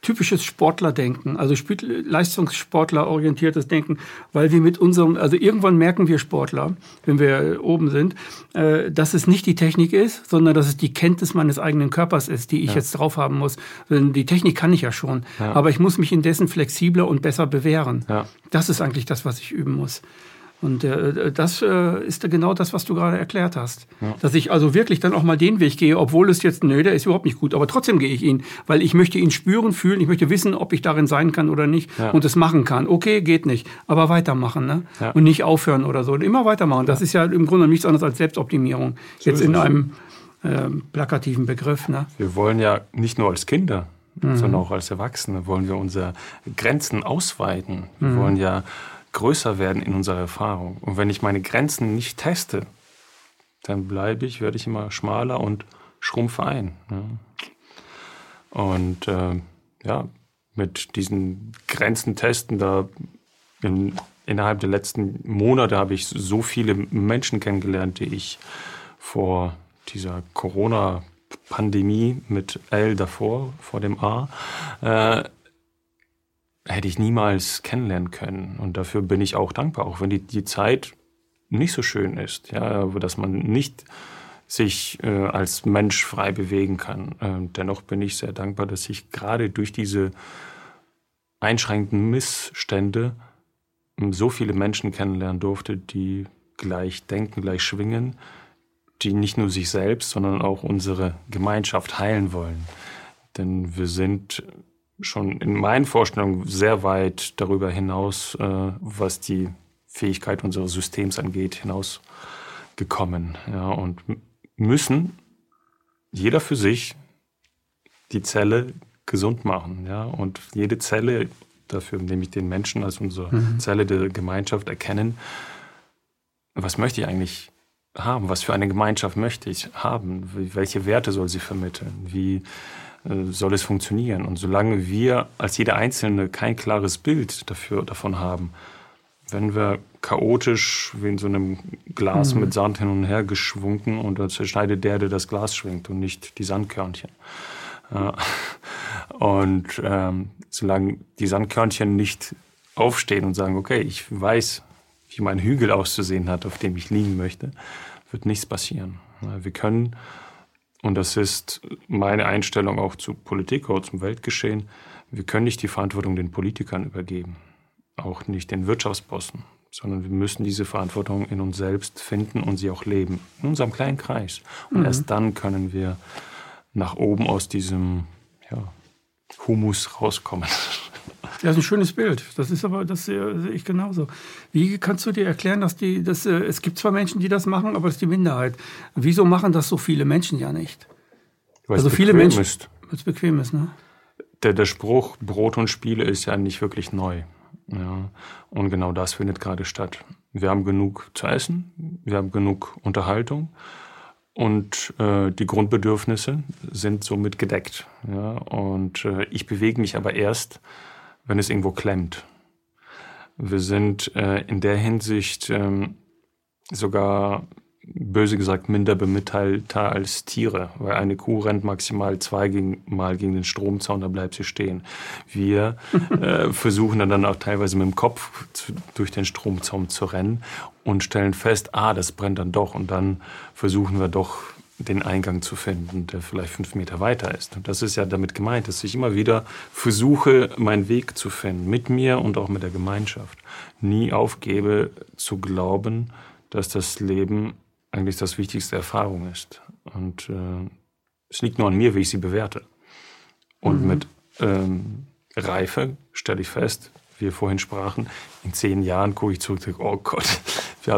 typisches Sportlerdenken, also Leistungssportler-orientiertes Denken, weil wir mit unserem, also irgendwann merken wir Sportler, wenn wir oben sind, äh, dass es nicht die Technik ist, sondern dass es die Kenntnis meines eigenen Körpers ist, die ich ja. jetzt drauf haben muss. Denn die Technik kann ich ja schon, ja. aber ich muss mich indessen flexibler und besser bewähren. Ja. Das ist eigentlich das, was ich üben muss. Und äh, das äh, ist genau das, was du gerade erklärt hast. Ja. Dass ich also wirklich dann auch mal den Weg gehe, obwohl es jetzt, nö, der ist überhaupt nicht gut, aber trotzdem gehe ich ihn, weil ich möchte ihn spüren, fühlen, ich möchte wissen, ob ich darin sein kann oder nicht ja. und es machen kann. Okay, geht nicht, aber weitermachen ne? Ja. und nicht aufhören oder so. Und immer weitermachen. Das ist ja im Grunde nichts anderes als Selbstoptimierung. So jetzt in einem äh, plakativen Begriff. Ne? Wir wollen ja nicht nur als Kinder, mhm. sondern auch als Erwachsene wollen wir unsere Grenzen ausweiten. Wir mhm. wollen ja größer werden in unserer Erfahrung. Und wenn ich meine Grenzen nicht teste, dann bleibe ich, werde ich immer schmaler und schrumpfe ein. Ja. Und äh, ja, mit diesen Grenzen testen, da in, innerhalb der letzten Monate habe ich so viele Menschen kennengelernt, die ich vor dieser Corona-Pandemie mit L davor, vor dem A, äh, hätte ich niemals kennenlernen können. Und dafür bin ich auch dankbar, auch wenn die, die Zeit nicht so schön ist, ja, dass man nicht sich äh, als Mensch frei bewegen kann. Äh, dennoch bin ich sehr dankbar, dass ich gerade durch diese einschränkenden Missstände ähm, so viele Menschen kennenlernen durfte, die gleich denken, gleich schwingen, die nicht nur sich selbst, sondern auch unsere Gemeinschaft heilen wollen. Denn wir sind schon in meinen Vorstellungen sehr weit darüber hinaus, äh, was die Fähigkeit unseres Systems angeht, hinausgekommen. Ja, und müssen jeder für sich die Zelle gesund machen. Ja, und jede Zelle, dafür nehme ich den Menschen als unsere mhm. Zelle der Gemeinschaft erkennen, was möchte ich eigentlich haben? Was für eine Gemeinschaft möchte ich haben? Welche Werte soll sie vermitteln? Wie soll es funktionieren. Und solange wir als jeder Einzelne kein klares Bild dafür, davon haben, wenn wir chaotisch wie in so einem Glas mhm. mit Sand hin und her geschwungen und dann zerschneidet der, der das Glas schwingt und nicht die Sandkörnchen. Und ähm, solange die Sandkörnchen nicht aufstehen und sagen, okay, ich weiß, wie mein Hügel auszusehen hat, auf dem ich liegen möchte, wird nichts passieren. Wir können und das ist meine Einstellung auch zu Politik oder zum Weltgeschehen, wir können nicht die Verantwortung den Politikern übergeben, auch nicht den Wirtschaftsbossen, sondern wir müssen diese Verantwortung in uns selbst finden und sie auch leben, in unserem kleinen Kreis. Und mhm. erst dann können wir nach oben aus diesem ja, Humus rauskommen. Ja, ist ein schönes Bild. Das ist aber, das sehe ich genauso. Wie kannst du dir erklären, dass die, dass, äh, es gibt zwar Menschen, die das machen, aber es ist die Minderheit. Wieso machen das so viele Menschen ja nicht? Weil also viele Menschen. Weil es bequem ist, ne? Der, der Spruch Brot und Spiele ist ja nicht wirklich neu. Ja. Und genau das findet gerade statt. Wir haben genug zu essen, wir haben genug Unterhaltung und äh, die Grundbedürfnisse sind somit gedeckt. Ja. Und äh, ich bewege mich aber erst, wenn es irgendwo klemmt. Wir sind äh, in der Hinsicht ähm, sogar böse gesagt minder bemitteilter als Tiere, weil eine Kuh rennt maximal zweimal gegen den Stromzaun, da bleibt sie stehen. Wir äh, versuchen dann, dann auch teilweise mit dem Kopf zu, durch den Stromzaun zu rennen und stellen fest, ah, das brennt dann doch und dann versuchen wir doch den Eingang zu finden, der vielleicht fünf Meter weiter ist. Und das ist ja damit gemeint, dass ich immer wieder versuche, meinen Weg zu finden, mit mir und auch mit der Gemeinschaft. Nie aufgebe zu glauben, dass das Leben eigentlich das wichtigste Erfahrung ist. Und äh, es liegt nur an mir, wie ich sie bewerte. Und mhm. mit ähm, Reife stelle ich fest, wie wir vorhin sprachen, in zehn Jahren gucke ich zurück und denke, oh Gott,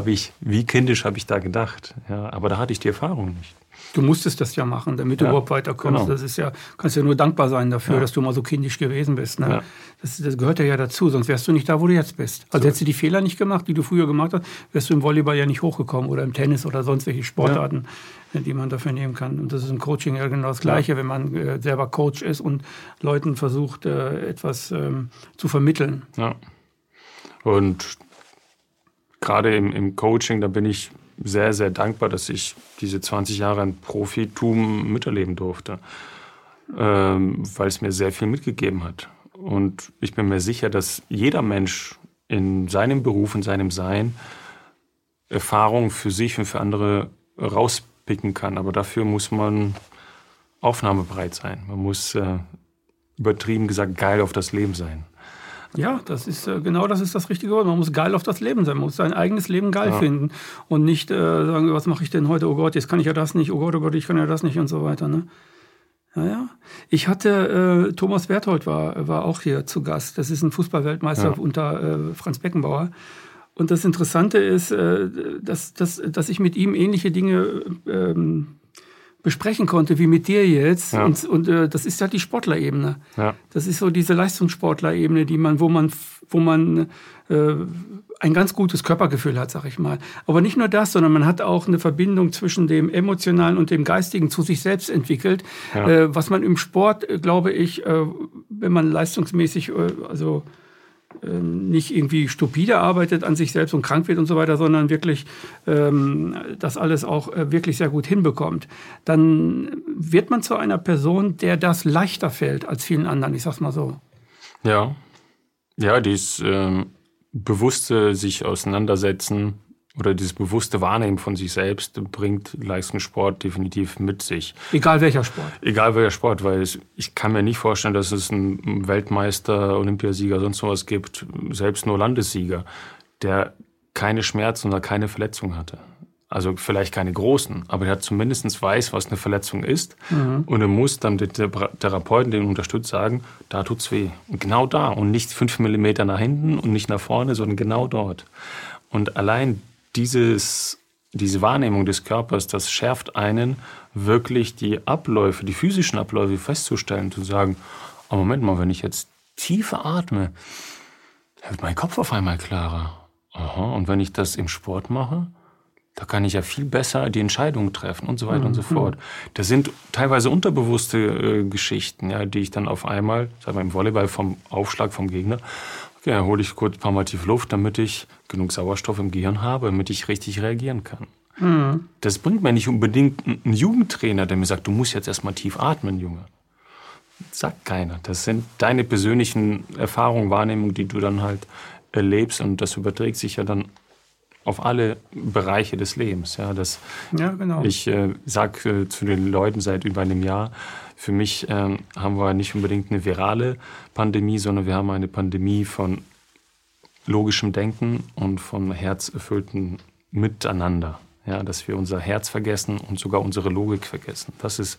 wie, ich, wie kindisch habe ich da gedacht. Ja, aber da hatte ich die Erfahrung nicht. Du musstest das ja machen, damit du ja, überhaupt weiterkommst. Genau. Das ist ja, kannst ja nur dankbar sein dafür, ja. dass du mal so kindisch gewesen bist. Ne? Ja. Das, das, gehört ja, dazu, sonst wärst du nicht da, wo du jetzt bist. Also so. hättest du die Fehler nicht gemacht, die du früher gemacht hast, wärst du im Volleyball ja nicht hochgekommen oder im Tennis oder sonst welche Sportarten, die man dafür nehmen kann. Und das ist im Coaching ja genau das Gleiche, wenn man äh, selber Coach ist und Leuten versucht, äh, etwas ähm, zu vermitteln. Ja. Und gerade im, im Coaching, da bin ich sehr, sehr dankbar, dass ich diese 20 Jahre ein Profitum miterleben durfte. ähm, weil es mir sehr viel mitgegeben hat. Und ich bin mir sicher, dass jeder Mensch in seinem Beruf, in seinem Sein Erfahrungen für sich und für andere rauspicken kann. Aber dafür muss man aufnahmebereit sein. Man muss äh, übertrieben gesagt geil auf das Leben sein. Ja, das ist äh, genau das ist das richtige Wort. Man muss geil auf das Leben sein. Man muss sein eigenes Leben geil ja. finden und nicht äh, sagen, was mache ich denn heute? Oh Gott, jetzt kann ich ja das nicht. Oh Gott, oh Gott, ich kann ja das nicht und so weiter. Ne? Ja, ja. Ich hatte äh, Thomas Berthold war war auch hier zu Gast. Das ist ein Fußballweltmeister ja. unter äh, Franz Beckenbauer. Und das Interessante ist, äh, dass, dass, dass ich mit ihm ähnliche Dinge ähm, besprechen konnte, wie mit dir jetzt. Ja. Und, und äh, das ist ja die Sportlerebene. Ja. Das ist so diese Leistungssportlerebene, die man, wo man, wo man äh, ein ganz gutes Körpergefühl hat, sag ich mal. Aber nicht nur das, sondern man hat auch eine Verbindung zwischen dem emotionalen und dem geistigen zu sich selbst entwickelt, ja. äh, was man im Sport, äh, glaube ich, äh, wenn man leistungsmäßig, äh, also nicht irgendwie stupide arbeitet an sich selbst und krank wird und so weiter, sondern wirklich ähm, das alles auch äh, wirklich sehr gut hinbekommt, dann wird man zu einer Person, der das leichter fällt als vielen anderen. Ich sag's mal so. Ja, ja, dieses äh, bewusste sich auseinandersetzen oder dieses bewusste Wahrnehmen von sich selbst bringt Leistungssport definitiv mit sich. Egal welcher Sport. Egal welcher Sport, weil es, ich kann mir nicht vorstellen, dass es einen Weltmeister, Olympiasieger, sonst was gibt, selbst nur Landessieger, der keine Schmerzen oder keine Verletzung hatte. Also vielleicht keine großen, aber der zumindest weiß, was eine Verletzung ist. Mhm. Und er muss dann den Therapeuten, den unterstützt, sagen, da tut's weh. Und genau da. Und nicht fünf Millimeter nach hinten und nicht nach vorne, sondern genau dort. Und allein dieses, diese Wahrnehmung des Körpers, das schärft einen, wirklich die Abläufe, die physischen Abläufe festzustellen, zu sagen, oh Moment mal, wenn ich jetzt tiefer atme, wird mein Kopf auf einmal klarer. Aha, und wenn ich das im Sport mache, da kann ich ja viel besser die Entscheidungen treffen und so weiter mhm. und so mhm. fort. Das sind teilweise unterbewusste äh, Geschichten, ja, die ich dann auf einmal, sagen wir im Volleyball vom Aufschlag vom Gegner, Okay, dann hole ich kurz ein paar Mal tief Luft, damit ich genug Sauerstoff im Gehirn habe, damit ich richtig reagieren kann. Mhm. Das bringt mir nicht unbedingt ein Jugendtrainer, der mir sagt, du musst jetzt erstmal tief atmen, Junge. Sagt keiner. Das sind deine persönlichen Erfahrungen, Wahrnehmungen, die du dann halt erlebst und das überträgt sich ja dann auf alle Bereiche des Lebens. Ja, das, ja genau. Ich äh, sage äh, zu den Leuten seit über einem Jahr, für mich ähm, haben wir nicht unbedingt eine virale Pandemie, sondern wir haben eine Pandemie von logischem Denken und von herzerfüllten Miteinander. Ja, dass wir unser Herz vergessen und sogar unsere Logik vergessen. Das ist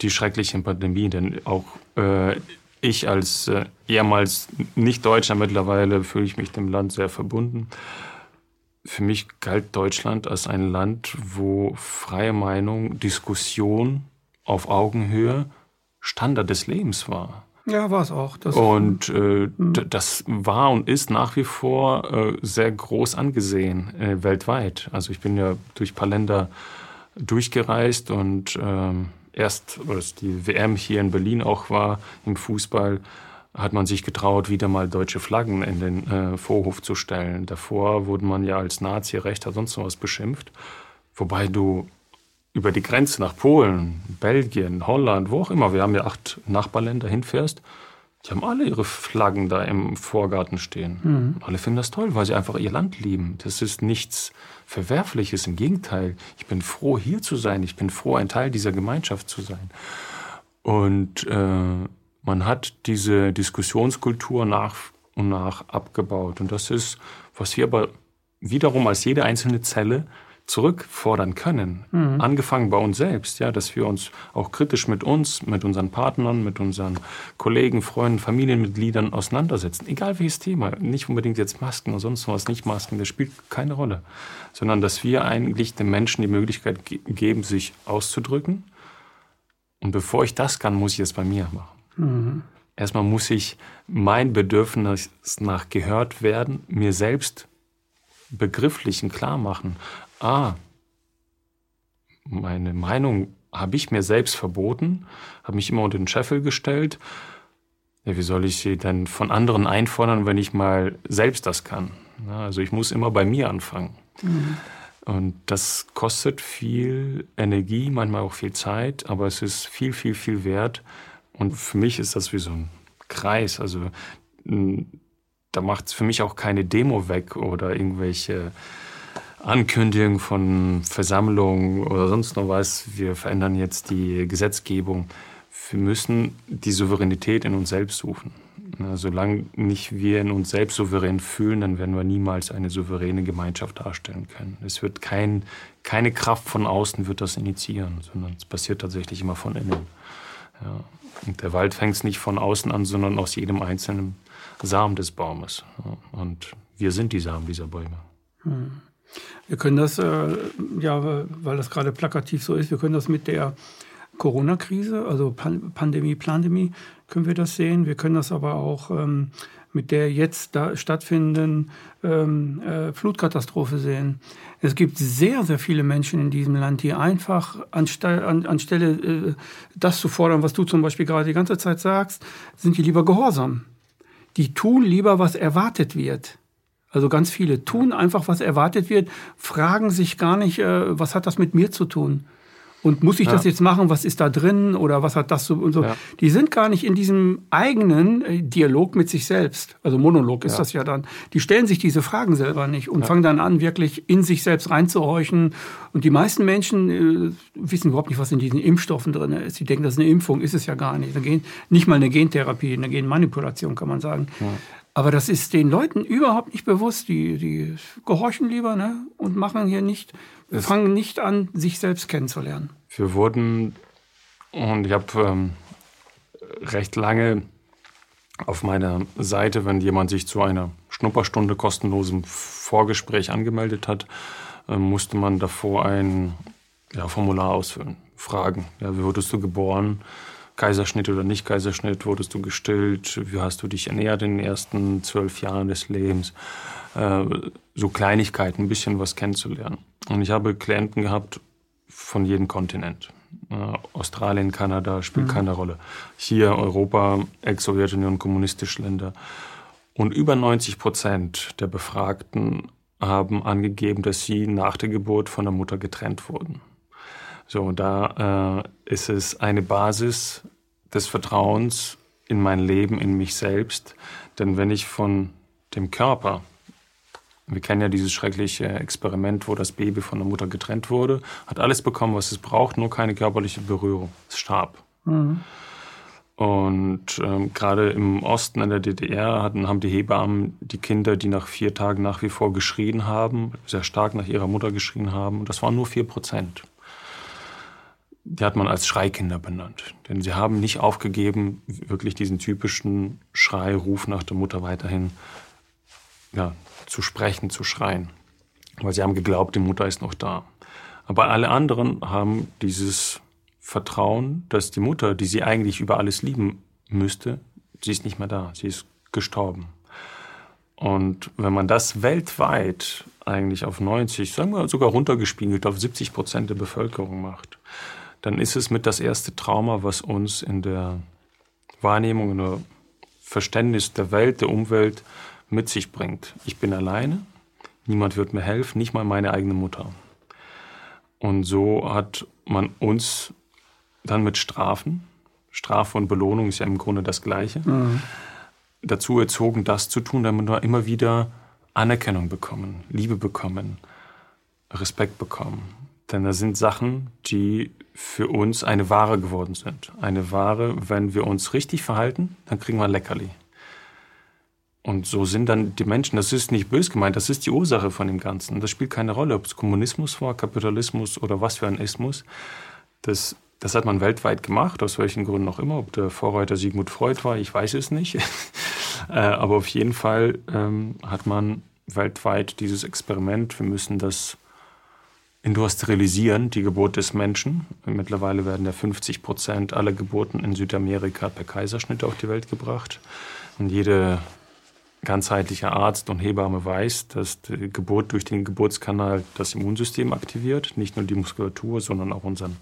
die schreckliche Pandemie, denn auch äh, ich als äh, ehemals Nicht-Deutscher mittlerweile fühle ich mich dem Land sehr verbunden. Für mich galt Deutschland als ein Land, wo freie Meinung, Diskussion auf Augenhöhe Standard des Lebens war. Ja, war es auch. Das und äh, mhm. das war und ist nach wie vor äh, sehr groß angesehen äh, weltweit. Also ich bin ja durch ein paar Länder durchgereist und ähm, erst, als die WM hier in Berlin auch war im Fußball, hat man sich getraut, wieder mal deutsche Flaggen in den äh, Vorhof zu stellen. Davor wurde man ja als Nazi, Rechter, sonst was beschimpft. Wobei du über die Grenze nach Polen, Belgien, Holland, wo auch immer, wir haben ja acht Nachbarländer hinfährst, die haben alle ihre Flaggen da im Vorgarten stehen. Mhm. Alle finden das toll, weil sie einfach ihr Land lieben. Das ist nichts Verwerfliches, im Gegenteil. Ich bin froh, hier zu sein. Ich bin froh, ein Teil dieser Gemeinschaft zu sein. Und äh, man hat diese Diskussionskultur nach und nach abgebaut. Und das ist, was wir aber wiederum als jede einzelne Zelle zurückfordern können. Mhm. Angefangen bei uns selbst, ja, dass wir uns auch kritisch mit uns, mit unseren Partnern, mit unseren Kollegen, Freunden, Familienmitgliedern auseinandersetzen. Egal welches Thema. Nicht unbedingt jetzt Masken oder sonst was, nicht Masken, das spielt keine Rolle. Sondern dass wir eigentlich den Menschen die Möglichkeit ge geben, sich auszudrücken. Und bevor ich das kann, muss ich es bei mir machen. Mhm. Erstmal muss ich mein Bedürfnis nach gehört werden, mir selbst begrifflichen klar machen ah, meine Meinung habe ich mir selbst verboten, habe mich immer unter den Scheffel gestellt. Ja, wie soll ich sie denn von anderen einfordern, wenn ich mal selbst das kann? also ich muss immer bei mir anfangen. Mhm. Und das kostet viel Energie, manchmal auch viel Zeit, aber es ist viel, viel, viel wert. Und für mich ist das wie so ein Kreis. Also da macht es für mich auch keine Demo weg oder irgendwelche Ankündigungen von Versammlungen oder sonst noch was. Wir verändern jetzt die Gesetzgebung. Wir müssen die Souveränität in uns selbst suchen. Solange nicht wir in uns selbst souverän fühlen, dann werden wir niemals eine souveräne Gemeinschaft darstellen können. Es wird kein, keine Kraft von außen wird das initiieren, sondern es passiert tatsächlich immer von innen. Ja. Und der Wald fängt nicht von außen an, sondern aus jedem einzelnen Samen des Baumes. Und wir sind die Samen dieser Bäume. Hm. Wir können das, äh, ja, weil das gerade plakativ so ist, wir können das mit der Corona-Krise, also Pandemie, Plandemie, können wir das sehen. Wir können das aber auch ähm, mit der jetzt da stattfindenden ähm, äh, Flutkatastrophe sehen. Es gibt sehr, sehr viele Menschen in diesem Land, die einfach anstelle, an, anstelle äh, das zu fordern, was du zum Beispiel gerade die ganze Zeit sagst, sind die lieber gehorsam. Die tun lieber, was erwartet wird. Also ganz viele tun einfach, was erwartet wird, fragen sich gar nicht, äh, was hat das mit mir zu tun. Und muss ich ja. das jetzt machen? Was ist da drin? Oder was hat das so und so? Ja. Die sind gar nicht in diesem eigenen äh, Dialog mit sich selbst. Also Monolog ist ja. das ja dann. Die stellen sich diese Fragen selber nicht und fangen dann an, wirklich in sich selbst reinzuhorchen. Und die meisten Menschen äh, wissen überhaupt nicht, was in diesen Impfstoffen drin ist. Sie denken, das ist eine Impfung, ist es ja gar nicht. Nicht mal eine Gentherapie, eine Genmanipulation, kann man sagen. Aber das ist den Leuten überhaupt nicht bewusst. Die, die gehorchen lieber ne? und machen hier nicht wir fangen nicht an, sich selbst kennenzulernen. Wir wurden, und ich habe ähm, recht lange auf meiner Seite, wenn jemand sich zu einer Schnupperstunde kostenlosem Vorgespräch angemeldet hat, äh, musste man davor ein ja, Formular ausfüllen. Fragen. Ja, wie wurdest du geboren? Kaiserschnitt oder nicht Kaiserschnitt? Wurdest du gestillt? Wie hast du dich ernährt in den ersten zwölf Jahren des Lebens? Äh, so Kleinigkeiten, ein bisschen was kennenzulernen. Und ich habe Klienten gehabt von jedem Kontinent. Äh, Australien, Kanada spielt mhm. keine Rolle. Hier Europa, Ex-Sowjetunion, kommunistische Länder. Und über 90 Prozent der Befragten haben angegeben, dass sie nach der Geburt von der Mutter getrennt wurden. So, da äh, ist es eine Basis des Vertrauens in mein Leben, in mich selbst. Denn wenn ich von dem Körper wir kennen ja dieses schreckliche Experiment, wo das Baby von der Mutter getrennt wurde, hat alles bekommen, was es braucht, nur keine körperliche Berührung. Es starb. Mhm. Und ähm, gerade im Osten in der DDR hatten, haben die Hebammen die Kinder, die nach vier Tagen nach wie vor geschrien haben, sehr stark nach ihrer Mutter geschrien haben. Und das waren nur vier Prozent. Die hat man als Schreikinder benannt. Denn sie haben nicht aufgegeben, wirklich diesen typischen Schreiruf nach der Mutter weiterhin ja, zu sprechen, zu schreien. Weil sie haben geglaubt, die Mutter ist noch da. Aber alle anderen haben dieses Vertrauen, dass die Mutter, die sie eigentlich über alles lieben müsste, sie ist nicht mehr da, sie ist gestorben. Und wenn man das weltweit eigentlich auf 90, sagen wir sogar runtergespiegelt auf 70 Prozent der Bevölkerung macht, dann ist es mit das erste Trauma, was uns in der Wahrnehmung, in der Verständnis der Welt, der Umwelt mit sich bringt. Ich bin alleine, niemand wird mir helfen, nicht mal meine eigene Mutter. Und so hat man uns dann mit Strafen, Strafe und Belohnung ist ja im Grunde das Gleiche, mhm. dazu erzogen, das zu tun, damit wir immer wieder Anerkennung bekommen, Liebe bekommen, Respekt bekommen. Denn da sind Sachen, die für uns eine Ware geworden sind. Eine Ware, wenn wir uns richtig verhalten, dann kriegen wir ein Leckerli. Und so sind dann die Menschen, das ist nicht bös gemeint, das ist die Ursache von dem Ganzen. Das spielt keine Rolle, ob es Kommunismus war, Kapitalismus oder was für ein Ismus. Das, das hat man weltweit gemacht, aus welchen Gründen auch immer. Ob der Vorreiter Sigmund Freud war, ich weiß es nicht. Äh, aber auf jeden Fall ähm, hat man weltweit dieses Experiment, wir müssen das industrialisieren, die Geburt des Menschen. Mittlerweile werden ja 50 Prozent aller Geburten in Südamerika per Kaiserschnitt auf die Welt gebracht. Und jede ganzheitlicher Arzt und Hebamme weiß, dass die Geburt durch den Geburtskanal das Immunsystem aktiviert, nicht nur die Muskulatur, sondern auch unseren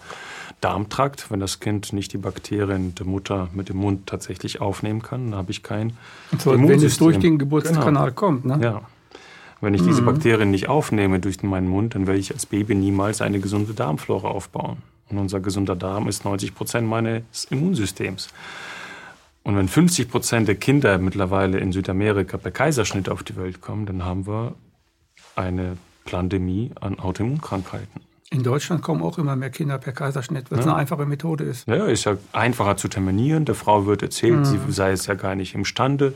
Darmtrakt. Wenn das Kind nicht die Bakterien der Mutter mit dem Mund tatsächlich aufnehmen kann, dann habe ich kein so, Immunsystem. Wenn es durch den Geburtskanal genau. kommt, ne? Ja. Wenn ich diese mhm. Bakterien nicht aufnehme durch meinen Mund, dann werde ich als Baby niemals eine gesunde Darmflora aufbauen. Und unser gesunder Darm ist 90 Prozent meines Immunsystems. Und wenn 50 Prozent der Kinder mittlerweile in Südamerika per Kaiserschnitt auf die Welt kommen, dann haben wir eine Pandemie an Autoimmunkrankheiten. In Deutschland kommen auch immer mehr Kinder per Kaiserschnitt, weil es ja. eine einfache Methode ist. Ja, ist ja einfacher zu terminieren. Der Frau wird erzählt, mhm. sie sei es ja gar nicht imstande.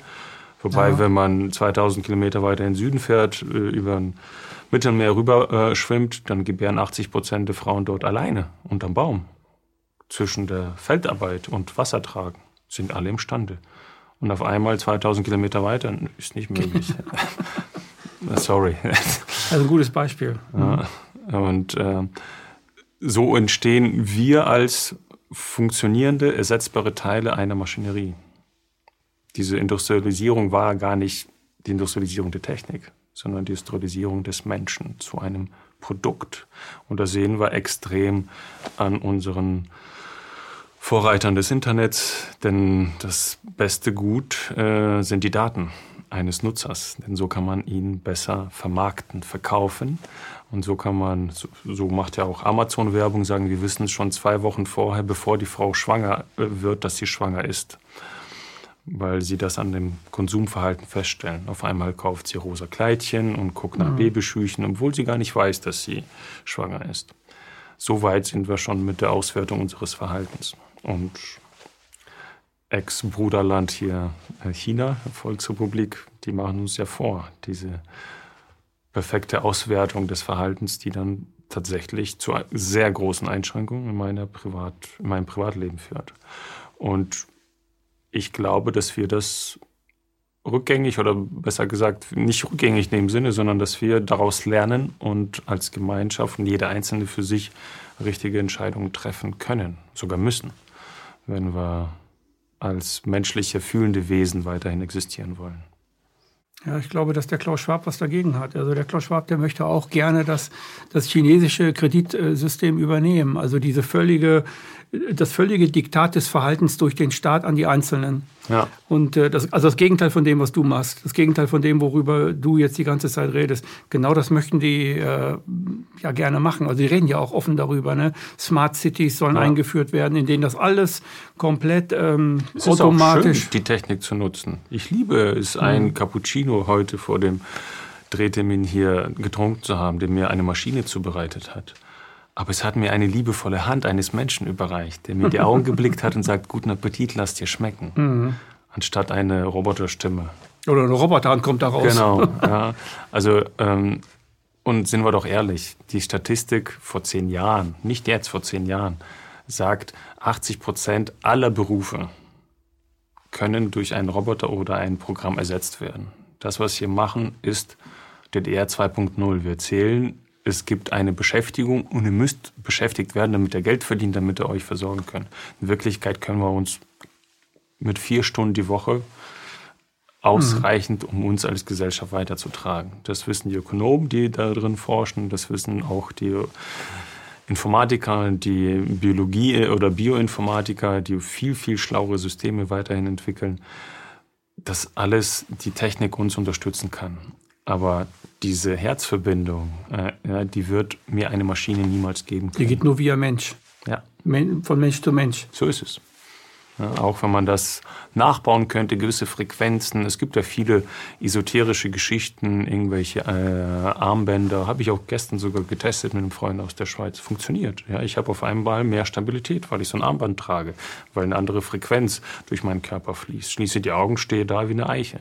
Wobei, ja. wenn man 2000 Kilometer weiter in den Süden fährt, äh, über ein Mittelmeer rüber äh, schwimmt, dann gebären 80 Prozent der Frauen dort alleine unterm Baum. Zwischen der Feldarbeit und Wassertragen sind alle imstande. Und auf einmal 2000 Kilometer weiter ist nicht möglich. Sorry. Also ein gutes Beispiel. Ja, und äh, so entstehen wir als funktionierende, ersetzbare Teile einer Maschinerie. Diese Industrialisierung war gar nicht die Industrialisierung der Technik, sondern die Industrialisierung des Menschen zu einem Produkt. Und da sehen wir extrem an unseren Vorreitern des Internets, denn das beste Gut äh, sind die Daten eines Nutzers, denn so kann man ihn besser vermarkten, verkaufen. Und so kann man, so, so macht ja auch Amazon Werbung, sagen, wir wissen es schon zwei Wochen vorher, bevor die Frau schwanger äh, wird, dass sie schwanger ist, weil sie das an dem Konsumverhalten feststellen. Auf einmal kauft sie rosa Kleidchen und guckt nach mhm. Babyschüchen, obwohl sie gar nicht weiß, dass sie schwanger ist. So weit sind wir schon mit der Auswertung unseres Verhaltens. Und Ex-Bruderland hier äh, China, Volksrepublik, die machen uns ja vor, diese perfekte Auswertung des Verhaltens, die dann tatsächlich zu sehr großen Einschränkungen in, meiner Privat, in meinem Privatleben führt. Und ich glaube, dass wir das rückgängig oder besser gesagt nicht rückgängig in dem Sinne, sondern dass wir daraus lernen und als Gemeinschaft und jeder Einzelne für sich richtige Entscheidungen treffen können, sogar müssen, wenn wir als menschliche, fühlende Wesen weiterhin existieren wollen. Ja, ich glaube, dass der Klaus Schwab was dagegen hat. Also der Klaus Schwab, der möchte auch gerne das, das chinesische Kreditsystem übernehmen. Also diese völlige das völlige Diktat des Verhaltens durch den Staat an die Einzelnen. Ja. Und äh, das, also das Gegenteil von dem, was du machst, das Gegenteil von dem, worüber du jetzt die ganze Zeit redest. Genau das möchten die äh, ja gerne machen. Also die reden ja auch offen darüber. Ne? Smart Cities sollen ja. eingeführt werden, in denen das alles komplett ähm, es automatisch. Ist auch schön, die Technik zu nutzen. Ich liebe es, mhm. ein Cappuccino heute vor dem Drehtermin hier getrunken zu haben, der mir eine Maschine zubereitet hat. Aber es hat mir eine liebevolle Hand eines Menschen überreicht, der mir in die Augen geblickt hat und sagt, guten Appetit, lass dir schmecken. Mhm. Anstatt eine Roboterstimme. Oder eine Roboterhand kommt da raus. Genau, ja. Also, ähm, und sind wir doch ehrlich, die Statistik vor zehn Jahren, nicht jetzt vor zehn Jahren, sagt, 80 Prozent aller Berufe können durch einen Roboter oder ein Programm ersetzt werden. Das, was wir machen, ist DDR 2.0. Wir zählen es gibt eine Beschäftigung und ihr müsst beschäftigt werden, damit ihr Geld verdient, damit ihr euch versorgen könnt. In Wirklichkeit können wir uns mit vier Stunden die Woche ausreichend, um uns als Gesellschaft weiterzutragen. Das wissen die Ökonomen, die da drin forschen, das wissen auch die Informatiker, die Biologie- oder Bioinformatiker, die viel, viel schlauere Systeme weiterhin entwickeln, dass alles die Technik uns unterstützen kann. Aber diese Herzverbindung, äh, ja, die wird mir eine Maschine niemals geben können. Die geht nur via Mensch. Ja. Von Mensch zu Mensch. So ist es. Ja, auch wenn man das nachbauen könnte, gewisse Frequenzen. Es gibt ja viele esoterische Geschichten, irgendwelche äh, Armbänder. Habe ich auch gestern sogar getestet mit einem Freund aus der Schweiz. Funktioniert. Ja, ich habe auf einmal mehr Stabilität, weil ich so ein Armband trage, weil eine andere Frequenz durch meinen Körper fließt. Schließe die Augen, stehe da wie eine Eiche.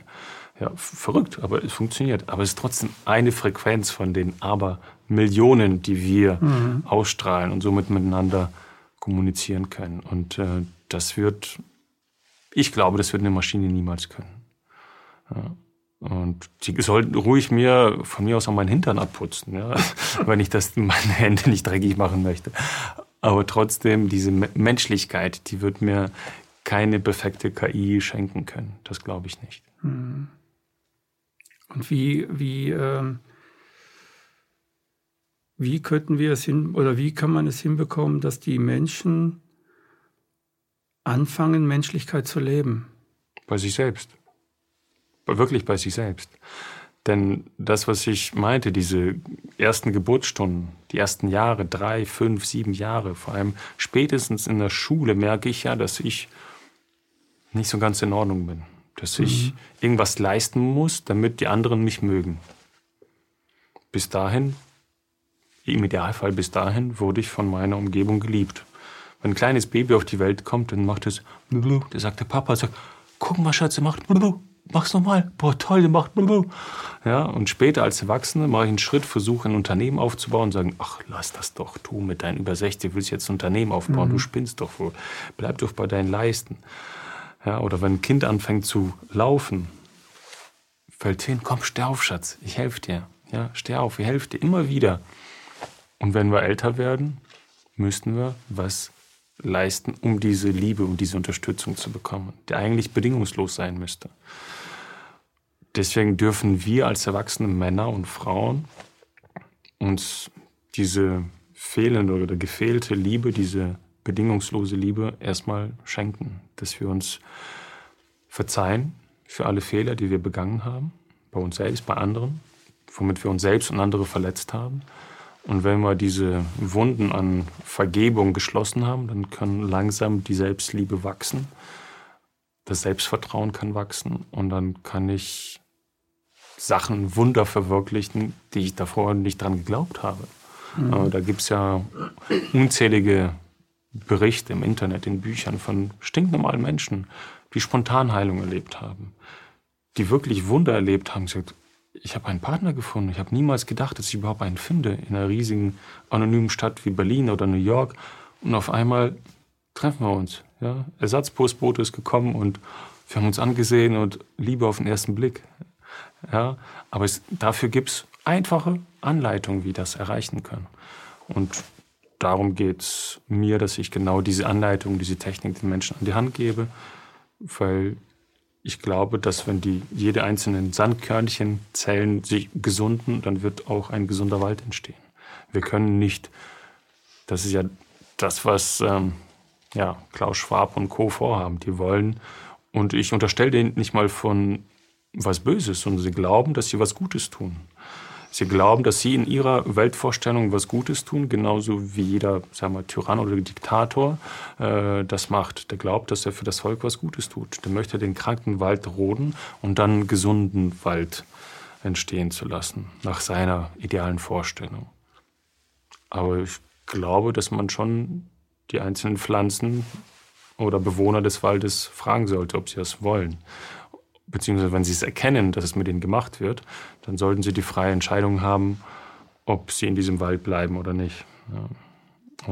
Ja, verrückt, aber es funktioniert. Aber es ist trotzdem eine Frequenz von den aber Millionen, die wir mhm. ausstrahlen und somit miteinander kommunizieren können. Und äh, das wird, ich glaube, das wird eine Maschine niemals können. Ja. Und die sollten ruhig mir von mir aus auch meinen Hintern abputzen, ja? wenn ich das meine Hände nicht dreckig machen möchte. Aber trotzdem, diese Menschlichkeit, die wird mir keine perfekte KI schenken können. Das glaube ich nicht. Mhm. Und wie, wie, ähm, wie könnten wir es hin oder wie kann man es hinbekommen, dass die Menschen anfangen, Menschlichkeit zu leben? Bei sich selbst. Wirklich bei sich selbst. Denn das, was ich meinte, diese ersten Geburtsstunden, die ersten Jahre, drei, fünf, sieben Jahre, vor allem spätestens in der Schule merke ich ja, dass ich nicht so ganz in Ordnung bin. Dass mhm. ich irgendwas leisten muss, damit die anderen mich mögen. Bis dahin, im Idealfall bis dahin, wurde ich von meiner Umgebung geliebt. Wenn ein kleines Baby auf die Welt kommt, dann macht es, der sagt der Papa, sagt, guck mal, Schatz, er macht, mach's nochmal, boah, toll, der macht, ja, und später als Erwachsene mache ich einen Schritt, versuche ein Unternehmen aufzubauen und sagen, ach, lass das doch, du mit deinen über 60 willst jetzt ein Unternehmen aufbauen, mhm. du spinnst doch wohl, bleib doch bei deinen Leisten. Ja, oder wenn ein Kind anfängt zu laufen, fällt hin, komm, steh auf, Schatz, ich helfe dir. Ja, steh auf, ich helfe dir immer wieder. Und wenn wir älter werden, müssten wir was leisten, um diese Liebe und diese Unterstützung zu bekommen, die eigentlich bedingungslos sein müsste. Deswegen dürfen wir als erwachsene Männer und Frauen uns diese fehlende oder gefehlte Liebe, diese bedingungslose Liebe erstmal schenken, dass wir uns verzeihen für alle Fehler, die wir begangen haben, bei uns selbst, bei anderen, womit wir uns selbst und andere verletzt haben und wenn wir diese Wunden an Vergebung geschlossen haben, dann kann langsam die Selbstliebe wachsen. Das Selbstvertrauen kann wachsen und dann kann ich Sachen, Wunder verwirklichen, die ich davor nicht dran geglaubt habe. Mhm. Da gibt es ja unzählige Berichte im Internet, in Büchern von stinknormalen Menschen, die Spontanheilung erlebt haben, die wirklich Wunder erlebt haben. Gesagt, ich habe einen Partner gefunden. Ich habe niemals gedacht, dass ich überhaupt einen finde in einer riesigen anonymen Stadt wie Berlin oder New York. Und auf einmal treffen wir uns. Ja? Ersatzpostbote ist gekommen und wir haben uns angesehen und Liebe auf den ersten Blick. Ja? Aber es, dafür gibt es einfache Anleitungen, wie das erreichen kann. Und darum geht es mir, dass ich genau diese Anleitung, diese Technik den Menschen an die Hand gebe, weil ich glaube, dass wenn die jede einzelnen Sandkörnchen zählen sich gesunden, dann wird auch ein gesunder Wald entstehen. Wir können nicht, das ist ja das, was ähm, ja, Klaus Schwab und Co. vorhaben. Die wollen, und ich unterstelle denen nicht mal von was Böses, sondern sie glauben, dass sie was Gutes tun. Sie glauben, dass sie in ihrer Weltvorstellung was Gutes tun, genauso wie jeder sagen wir, Tyrann oder Diktator äh, das macht. Der glaubt, dass er für das Volk was Gutes tut. Der möchte den kranken Wald roden und dann gesunden Wald entstehen zu lassen, nach seiner idealen Vorstellung. Aber ich glaube, dass man schon die einzelnen Pflanzen oder Bewohner des Waldes fragen sollte, ob sie das wollen beziehungsweise wenn sie es erkennen, dass es mit ihnen gemacht wird, dann sollten sie die freie Entscheidung haben, ob sie in diesem Wald bleiben oder nicht. Ja.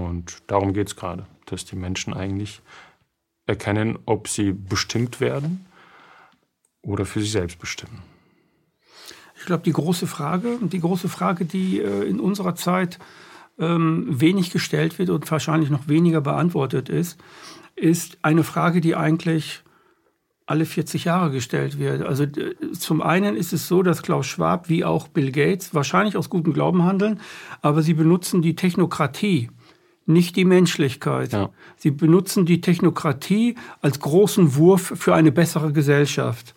Und darum geht es gerade, dass die Menschen eigentlich erkennen, ob sie bestimmt werden oder für sich selbst bestimmen. Ich glaube, die große Frage, die große Frage, die äh, in unserer Zeit ähm, wenig gestellt wird und wahrscheinlich noch weniger beantwortet ist, ist eine Frage, die eigentlich alle 40 Jahre gestellt wird. Also zum einen ist es so, dass Klaus Schwab wie auch Bill Gates wahrscheinlich aus gutem Glauben handeln, aber sie benutzen die Technokratie, nicht die Menschlichkeit. Ja. Sie benutzen die Technokratie als großen Wurf für eine bessere Gesellschaft.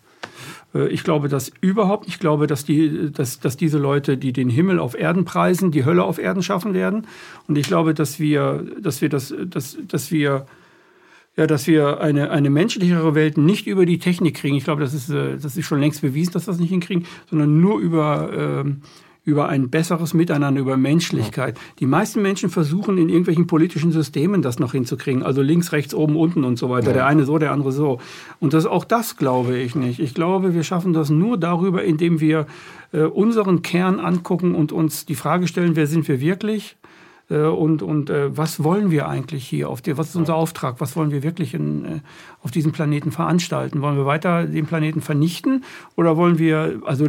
Äh, ich glaube das überhaupt. Ich glaube, dass, die, dass, dass diese Leute, die den Himmel auf Erden preisen, die Hölle auf Erden schaffen werden. Und ich glaube, dass wir, dass wir, das, dass, dass wir dass wir eine, eine menschlichere Welt nicht über die Technik kriegen. Ich glaube, das ist, äh, das ist schon längst bewiesen, dass wir das nicht hinkriegen, sondern nur über, ähm, über ein besseres Miteinander, über Menschlichkeit. Ja. Die meisten Menschen versuchen in irgendwelchen politischen Systemen das noch hinzukriegen. Also links, rechts, oben, unten und so weiter. Ja. Der eine so, der andere so. Und das, auch das glaube ich nicht. Ich glaube, wir schaffen das nur darüber, indem wir äh, unseren Kern angucken und uns die Frage stellen, wer sind wir wirklich? Äh, und, und äh, was wollen wir eigentlich hier auf der, was ist unser Auftrag, was wollen wir wirklich in, äh, auf diesem Planeten veranstalten? Wollen wir weiter den Planeten vernichten oder wollen wir, also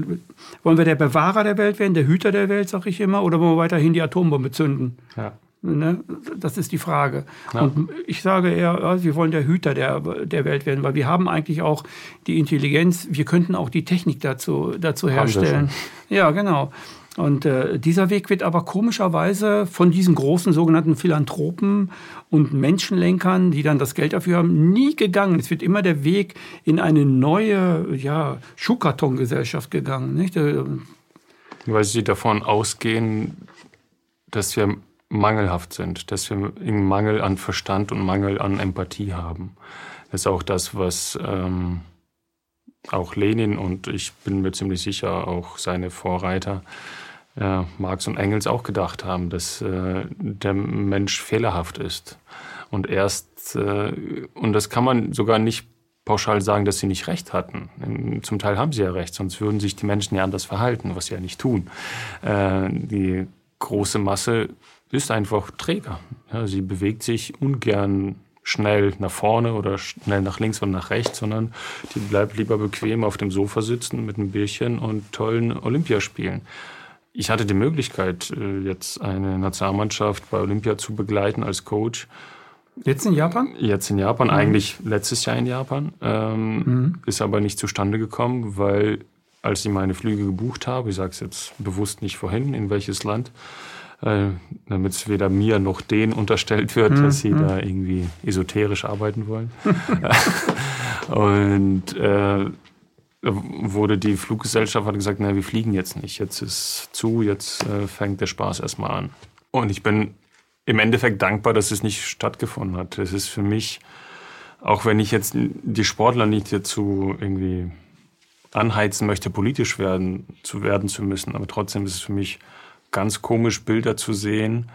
wollen wir der Bewahrer der Welt werden, der Hüter der Welt, sage ich immer, oder wollen wir weiterhin die Atombombe zünden? Ja. Ne? Das ist die Frage. Ja. Und ich sage eher, ja, wir wollen der Hüter der, der Welt werden, weil wir haben eigentlich auch die Intelligenz, wir könnten auch die Technik dazu, dazu herstellen. Ja, genau. Und äh, dieser Weg wird aber komischerweise von diesen großen sogenannten Philanthropen und Menschenlenkern, die dann das Geld dafür haben, nie gegangen. Es wird immer der Weg in eine neue ja, Schuhkartongesellschaft gegangen. Nicht? Äh, Weil sie davon ausgehen, dass wir mangelhaft sind, dass wir einen Mangel an Verstand und Mangel an Empathie haben. Das ist auch das, was ähm, auch Lenin und ich bin mir ziemlich sicher auch seine Vorreiter äh, Marx und Engels auch gedacht haben, dass äh, der Mensch fehlerhaft ist. Und erst, äh, und das kann man sogar nicht pauschal sagen, dass sie nicht recht hatten. Zum Teil haben sie ja recht, sonst würden sich die Menschen ja anders verhalten, was sie ja nicht tun. Äh, die große Masse ist einfach träger. Ja, sie bewegt sich ungern schnell nach vorne oder schnell nach links und nach rechts, sondern die bleibt lieber bequem auf dem Sofa sitzen mit einem Bierchen und tollen Olympiaspielen. Ich hatte die Möglichkeit, äh, jetzt eine Nationalmannschaft bei Olympia zu begleiten als Coach. Jetzt in Japan? Jetzt in Japan, mhm. eigentlich letztes Jahr in Japan. Ähm, mhm. Ist aber nicht zustande gekommen, weil als ich meine Flüge gebucht habe, ich sage es jetzt bewusst nicht vorhin, in welches Land, äh, damit es weder mir noch denen unterstellt wird, mhm. dass sie mhm. da irgendwie esoterisch arbeiten wollen. und äh, wurde die Fluggesellschaft hat gesagt, na, wir fliegen jetzt nicht, jetzt ist zu, jetzt äh, fängt der Spaß erstmal an. Und ich bin im Endeffekt dankbar, dass es nicht stattgefunden hat. Es ist für mich, auch wenn ich jetzt die Sportler nicht dazu irgendwie anheizen möchte, politisch werden zu werden zu müssen, aber trotzdem ist es für mich ganz komisch, Bilder zu sehen,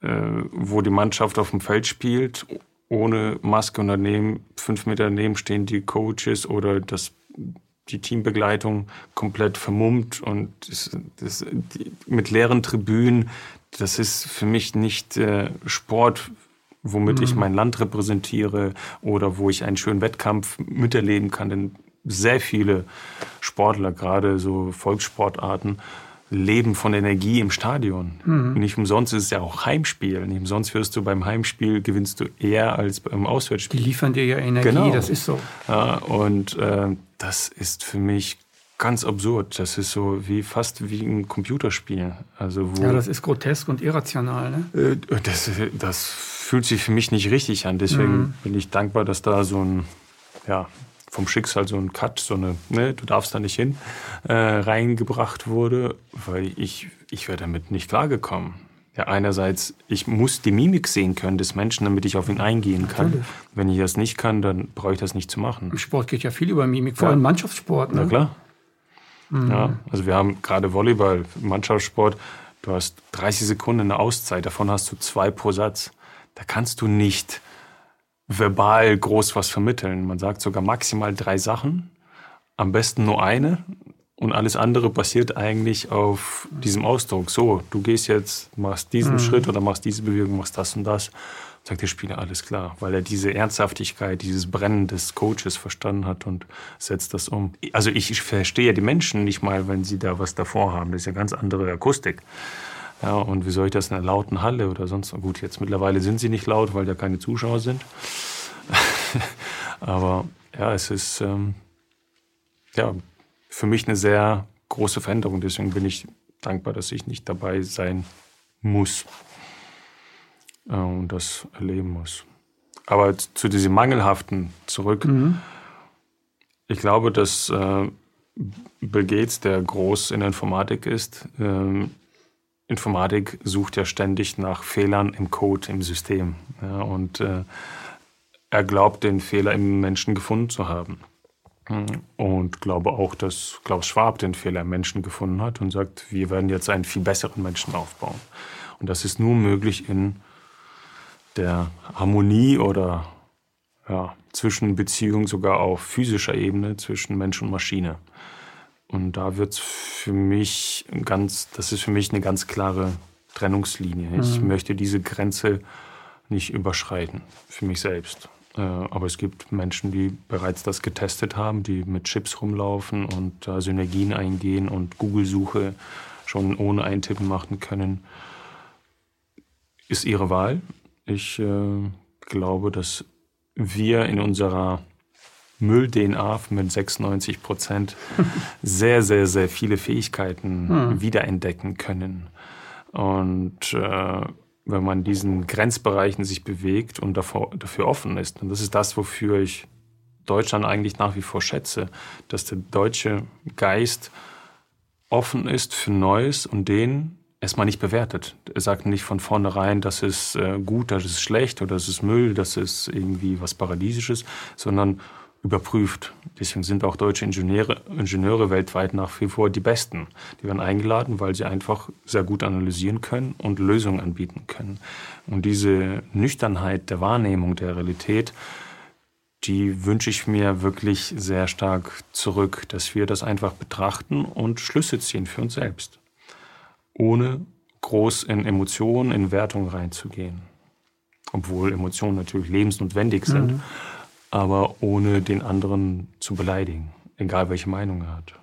äh, wo die Mannschaft auf dem Feld spielt, ohne Maske und daneben, fünf Meter daneben stehen die Coaches oder das die Teambegleitung komplett vermummt und das, das, die, mit leeren Tribünen. Das ist für mich nicht äh, Sport, womit mhm. ich mein Land repräsentiere oder wo ich einen schönen Wettkampf miterleben kann. Denn sehr viele Sportler, gerade so Volkssportarten, leben von Energie im Stadion. Mhm. Nicht umsonst ist es ja auch Heimspiel. Nicht umsonst wirst du beim Heimspiel gewinnst du eher als beim Auswärtsspiel. Die liefern dir ja Energie, genau. das ist so. Ja, und äh, das ist für mich ganz absurd. Das ist so wie fast wie ein Computerspiel. Also wo, ja, das ist grotesk und irrational. Ne? Äh, das, das fühlt sich für mich nicht richtig an. Deswegen mhm. bin ich dankbar, dass da so ein ja, vom Schicksal so ein Cut, so eine, ne, du darfst da nicht hin, äh, reingebracht wurde, weil ich, ich wäre damit nicht klargekommen. Ja, einerseits, ich muss die Mimik sehen können des Menschen, damit ich auf ihn eingehen kann. Natürlich. Wenn ich das nicht kann, dann brauche ich das nicht zu machen. Im Sport geht ja viel über Mimik, vor allem Mannschaftssport. Ne? Na klar. Mhm. Ja, also wir haben gerade Volleyball, Mannschaftssport, du hast 30 Sekunden eine Auszeit, davon hast du zwei pro Satz. Da kannst du nicht verbal groß was vermitteln. Man sagt sogar maximal drei Sachen, am besten nur eine und alles andere basiert eigentlich auf diesem Ausdruck. So, du gehst jetzt, machst diesen mhm. Schritt oder machst diese Bewegung, machst das und das. Sagt der Spieler, alles klar, weil er diese Ernsthaftigkeit, dieses Brennen des Coaches verstanden hat und setzt das um. Also ich verstehe die Menschen nicht mal, wenn sie da was davor haben. Das ist ja ganz andere Akustik. Ja, und wie soll ich das in einer lauten Halle oder sonst? Gut, jetzt mittlerweile sind sie nicht laut, weil da keine Zuschauer sind. Aber ja, es ist ähm, ja, für mich eine sehr große Veränderung. Deswegen bin ich dankbar, dass ich nicht dabei sein muss äh, und das erleben muss. Aber zu diesem Mangelhaften zurück. Mhm. Ich glaube, dass äh, Bill Gates, der groß in der Informatik ist, ähm, Informatik sucht ja ständig nach Fehlern im Code, im System. Ja, und äh, er glaubt, den Fehler im Menschen gefunden zu haben. Und glaube auch, dass Klaus Schwab den Fehler im Menschen gefunden hat und sagt, wir werden jetzt einen viel besseren Menschen aufbauen. Und das ist nur möglich in der Harmonie oder ja, Zwischenbeziehung sogar auf physischer Ebene zwischen Mensch und Maschine. Und da wird es für mich ganz, das ist für mich eine ganz klare Trennungslinie. Ich mhm. möchte diese Grenze nicht überschreiten, für mich selbst. Äh, aber es gibt Menschen, die bereits das getestet haben, die mit Chips rumlaufen und da Synergien eingehen und Google-Suche schon ohne Eintippen machen können. Ist ihre Wahl. Ich äh, glaube, dass wir in unserer Müll-DNA mit 96 Prozent sehr, sehr, sehr viele Fähigkeiten hm. wiederentdecken können. Und äh, wenn man diesen Grenzbereichen sich bewegt und davor, dafür offen ist, und das ist das, wofür ich Deutschland eigentlich nach wie vor schätze, dass der deutsche Geist offen ist für Neues und den erstmal nicht bewertet. Er sagt nicht von vornherein, das ist äh, gut, das ist schlecht oder das ist Müll, das ist irgendwie was Paradiesisches, sondern überprüft. Deswegen sind auch deutsche Ingenieure, Ingenieure weltweit nach wie vor die Besten. Die werden eingeladen, weil sie einfach sehr gut analysieren können und Lösungen anbieten können. Und diese Nüchternheit der Wahrnehmung der Realität, die wünsche ich mir wirklich sehr stark zurück, dass wir das einfach betrachten und Schlüsse ziehen für uns selbst, ohne groß in Emotionen, in Wertung reinzugehen. Obwohl Emotionen natürlich lebensnotwendig sind. Mhm aber ohne den anderen zu beleidigen, egal welche Meinung er hat.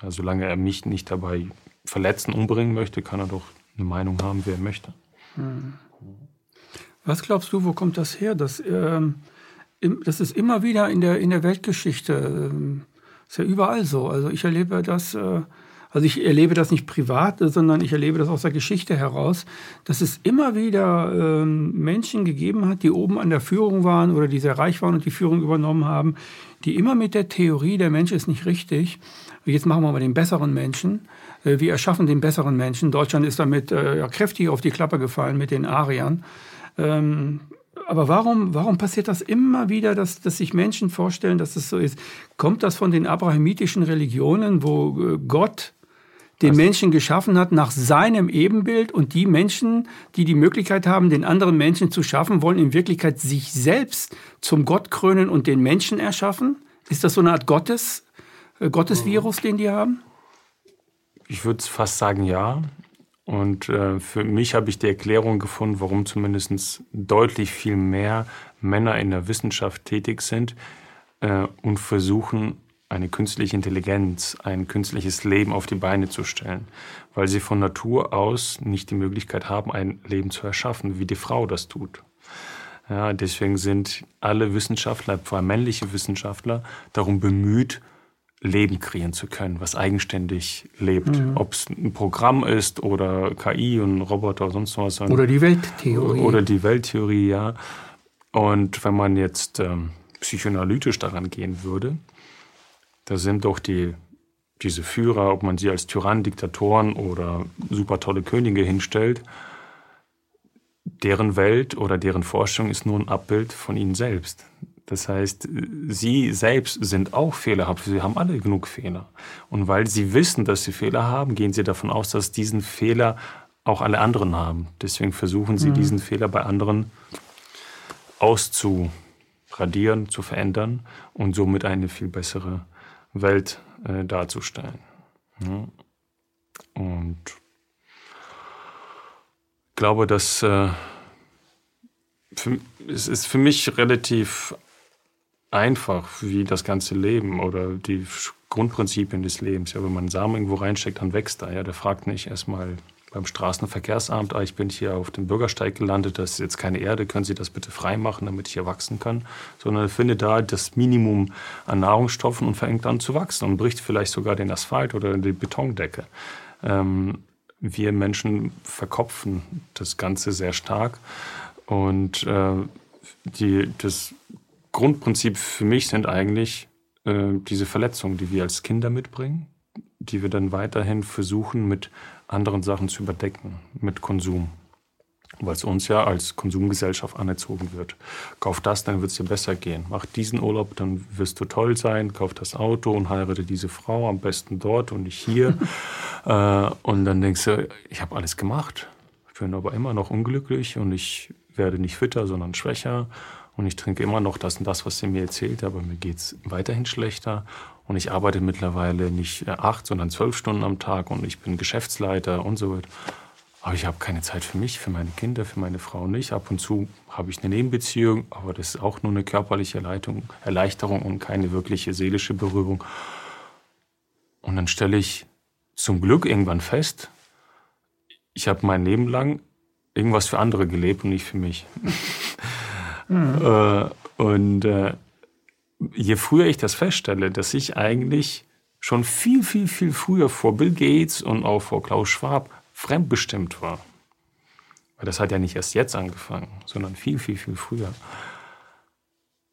Also solange er mich nicht dabei verletzen, umbringen möchte, kann er doch eine Meinung haben, wer er möchte. Hm. Was glaubst du, wo kommt das her? Das, ähm, das ist immer wieder in der, in der Weltgeschichte. Ähm, ist ja überall so. Also ich erlebe das. Äh, also ich erlebe das nicht privat, sondern ich erlebe das aus der Geschichte heraus, dass es immer wieder ähm, Menschen gegeben hat, die oben an der Führung waren oder die sehr reich waren und die Führung übernommen haben, die immer mit der Theorie, der Mensch ist nicht richtig, jetzt machen wir mal den besseren Menschen, äh, wir erschaffen den besseren Menschen. Deutschland ist damit äh, ja, kräftig auf die Klappe gefallen mit den Ariern. Ähm, aber warum, warum passiert das immer wieder, dass, dass sich Menschen vorstellen, dass es so ist? Kommt das von den abrahamitischen Religionen, wo äh, Gott den Was? Menschen geschaffen hat nach seinem Ebenbild und die Menschen, die die Möglichkeit haben, den anderen Menschen zu schaffen, wollen in Wirklichkeit sich selbst zum Gott krönen und den Menschen erschaffen? Ist das so eine Art Gottes, äh, Gottesvirus, den die haben? Ich würde fast sagen, ja. Und äh, für mich habe ich die Erklärung gefunden, warum zumindest deutlich viel mehr Männer in der Wissenschaft tätig sind äh, und versuchen, eine künstliche Intelligenz, ein künstliches Leben auf die Beine zu stellen, weil sie von Natur aus nicht die Möglichkeit haben, ein Leben zu erschaffen, wie die Frau das tut. Ja, deswegen sind alle Wissenschaftler, vor allem männliche Wissenschaftler, darum bemüht, Leben kreieren zu können, was eigenständig lebt. Mhm. Ob es ein Programm ist oder KI und Roboter oder sonst was. Oder die Welttheorie. Oder die Welttheorie, ja. Und wenn man jetzt ähm, psychoanalytisch daran gehen würde, da sind doch die, diese Führer, ob man sie als Tyrannen, Diktatoren oder super tolle Könige hinstellt, deren Welt oder deren Forschung ist nur ein Abbild von ihnen selbst. Das heißt, sie selbst sind auch fehlerhaft. Sie haben alle genug Fehler. Und weil sie wissen, dass sie Fehler haben, gehen sie davon aus, dass diesen Fehler auch alle anderen haben. Deswegen versuchen sie, mhm. diesen Fehler bei anderen auszuradieren, zu verändern und somit eine viel bessere Welt äh, darzustellen. Ja. Und ich glaube, dass äh, für, es ist für mich relativ einfach, wie das ganze Leben oder die Grundprinzipien des Lebens. Ja, wenn man einen Samen irgendwo reinsteckt, dann wächst er. Ja, der fragt nicht erstmal, beim Straßenverkehrsamt, ah, ich bin hier auf dem Bürgersteig gelandet, das ist jetzt keine Erde, können Sie das bitte freimachen, damit ich hier wachsen kann? Sondern er findet da das Minimum an Nahrungsstoffen und fängt an zu wachsen und bricht vielleicht sogar den Asphalt oder die Betondecke. Ähm, wir Menschen verkopfen das Ganze sehr stark und äh, die, das Grundprinzip für mich sind eigentlich äh, diese Verletzungen, die wir als Kinder mitbringen, die wir dann weiterhin versuchen mit anderen Sachen zu überdecken mit Konsum. Weil es uns ja als Konsumgesellschaft anerzogen wird. Kauf das, dann wird es dir besser gehen. Mach diesen Urlaub, dann wirst du toll sein. Kauf das Auto und heirate diese Frau, am besten dort und nicht hier. äh, und dann denkst du, ich habe alles gemacht. Ich bin aber immer noch unglücklich und ich werde nicht fitter, sondern schwächer. Und ich trinke immer noch das und das, was sie mir erzählt, aber mir geht es weiterhin schlechter. Und ich arbeite mittlerweile nicht äh, acht, sondern zwölf Stunden am Tag und ich bin Geschäftsleiter und so weiter. Aber ich habe keine Zeit für mich, für meine Kinder, für meine Frau nicht. Ab und zu habe ich eine Nebenbeziehung, aber das ist auch nur eine körperliche Erleitung, Erleichterung und keine wirkliche seelische Berührung. Und dann stelle ich zum Glück irgendwann fest, ich habe mein Leben lang irgendwas für andere gelebt und nicht für mich. Mhm. äh, und äh, je früher ich das feststelle, dass ich eigentlich schon viel, viel, viel früher vor Bill Gates und auch vor Klaus Schwab fremdbestimmt war. Weil das hat ja nicht erst jetzt angefangen, sondern viel, viel, viel früher.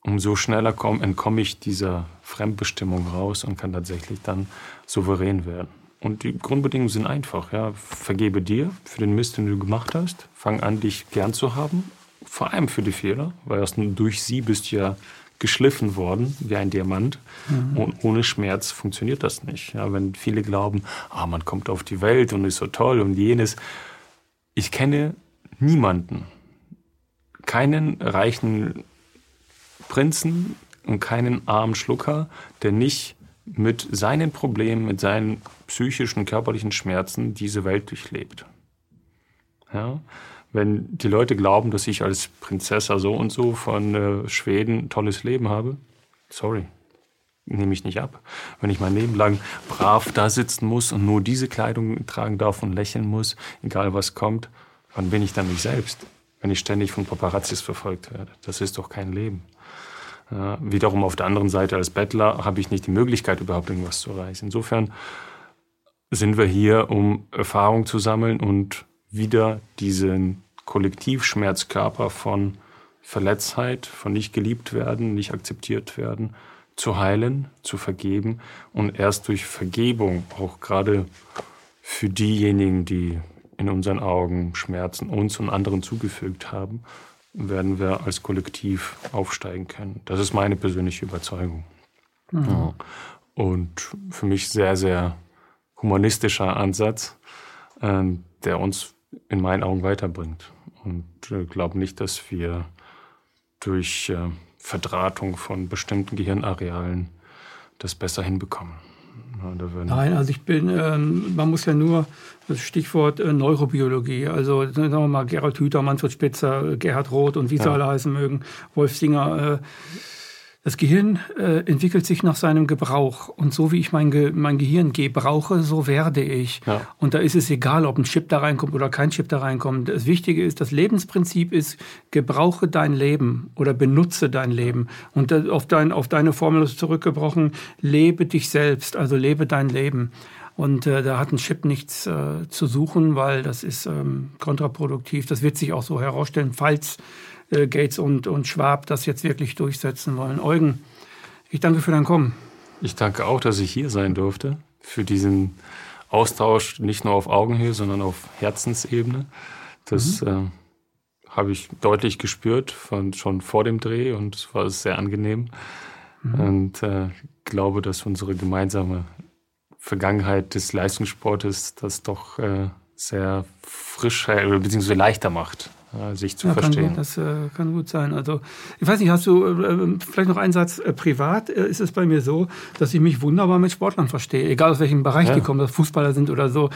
Umso schneller komm, entkomme ich dieser Fremdbestimmung raus und kann tatsächlich dann souverän werden. Und die Grundbedingungen sind einfach. Ja. Vergebe dir für den Mist, den du gemacht hast. Fang an, dich gern zu haben. Vor allem für die Fehler, weil erst durch sie bist du ja geschliffen worden wie ein Diamant. Mhm. Und ohne Schmerz funktioniert das nicht. Ja, wenn viele glauben, ah, man kommt auf die Welt und ist so toll und jenes. Ich kenne niemanden, keinen reichen Prinzen und keinen armen Schlucker, der nicht mit seinen Problemen, mit seinen psychischen, körperlichen Schmerzen diese Welt durchlebt. Ja? Wenn die Leute glauben, dass ich als Prinzessa so und so von äh, Schweden ein tolles Leben habe, sorry, nehme ich nicht ab. Wenn ich mein Leben lang brav da sitzen muss und nur diese Kleidung tragen darf und lächeln muss, egal was kommt, wann bin ich dann nicht selbst? Wenn ich ständig von Paparazzis verfolgt werde. Das ist doch kein Leben. Ja, wiederum auf der anderen Seite als Bettler habe ich nicht die Möglichkeit, überhaupt irgendwas zu erreichen. Insofern sind wir hier, um Erfahrung zu sammeln und wieder diesen Kollektivschmerzkörper von Verletztheit, von nicht geliebt werden, nicht akzeptiert werden, zu heilen, zu vergeben und erst durch Vergebung, auch gerade für diejenigen, die in unseren Augen Schmerzen uns und anderen zugefügt haben, werden wir als Kollektiv aufsteigen können. Das ist meine persönliche Überzeugung. Mhm. Ja. Und für mich sehr, sehr humanistischer Ansatz, äh, der uns in meinen Augen weiterbringt. Und äh, glaube nicht, dass wir durch äh, Verdrahtung von bestimmten Gehirnarealen das besser hinbekommen. Nein, also ich bin, ähm, man muss ja nur das Stichwort äh, Neurobiologie, also sagen wir mal Gerald Hüther, Manfred Spitzer, Gerhard Roth und wie sie ja. alle heißen mögen, Wolf Singer. Äh, das Gehirn äh, entwickelt sich nach seinem Gebrauch. Und so wie ich mein, Ge mein Gehirn gebrauche, so werde ich. Ja. Und da ist es egal, ob ein Chip da reinkommt oder kein Chip da reinkommt. Das Wichtige ist, das Lebensprinzip ist, gebrauche dein Leben oder benutze dein Leben. Und auf, dein, auf deine Formel ist zurückgebrochen, lebe dich selbst, also lebe dein Leben. Und äh, da hat ein Chip nichts äh, zu suchen, weil das ist ähm, kontraproduktiv. Das wird sich auch so herausstellen, falls äh, Gates und, und Schwab das jetzt wirklich durchsetzen wollen. Eugen, ich danke für dein Kommen. Ich danke auch, dass ich hier sein durfte, für diesen Austausch, nicht nur auf Augenhöhe, sondern auf Herzensebene. Das mhm. äh, habe ich deutlich gespürt, von, schon vor dem Dreh und es war sehr angenehm. Mhm. Und äh, glaube, dass unsere gemeinsame Vergangenheit des Leistungssportes das doch äh, sehr frisch äh, bzw. leichter macht sich zu ja, verstehen. Kann, das äh, kann gut sein. Also ich weiß nicht, hast du äh, vielleicht noch einen Satz? Äh, privat äh, ist es bei mir so, dass ich mich wunderbar mit Sportlern verstehe, egal aus welchem Bereich ja. die kommen, dass Fußballer sind oder so.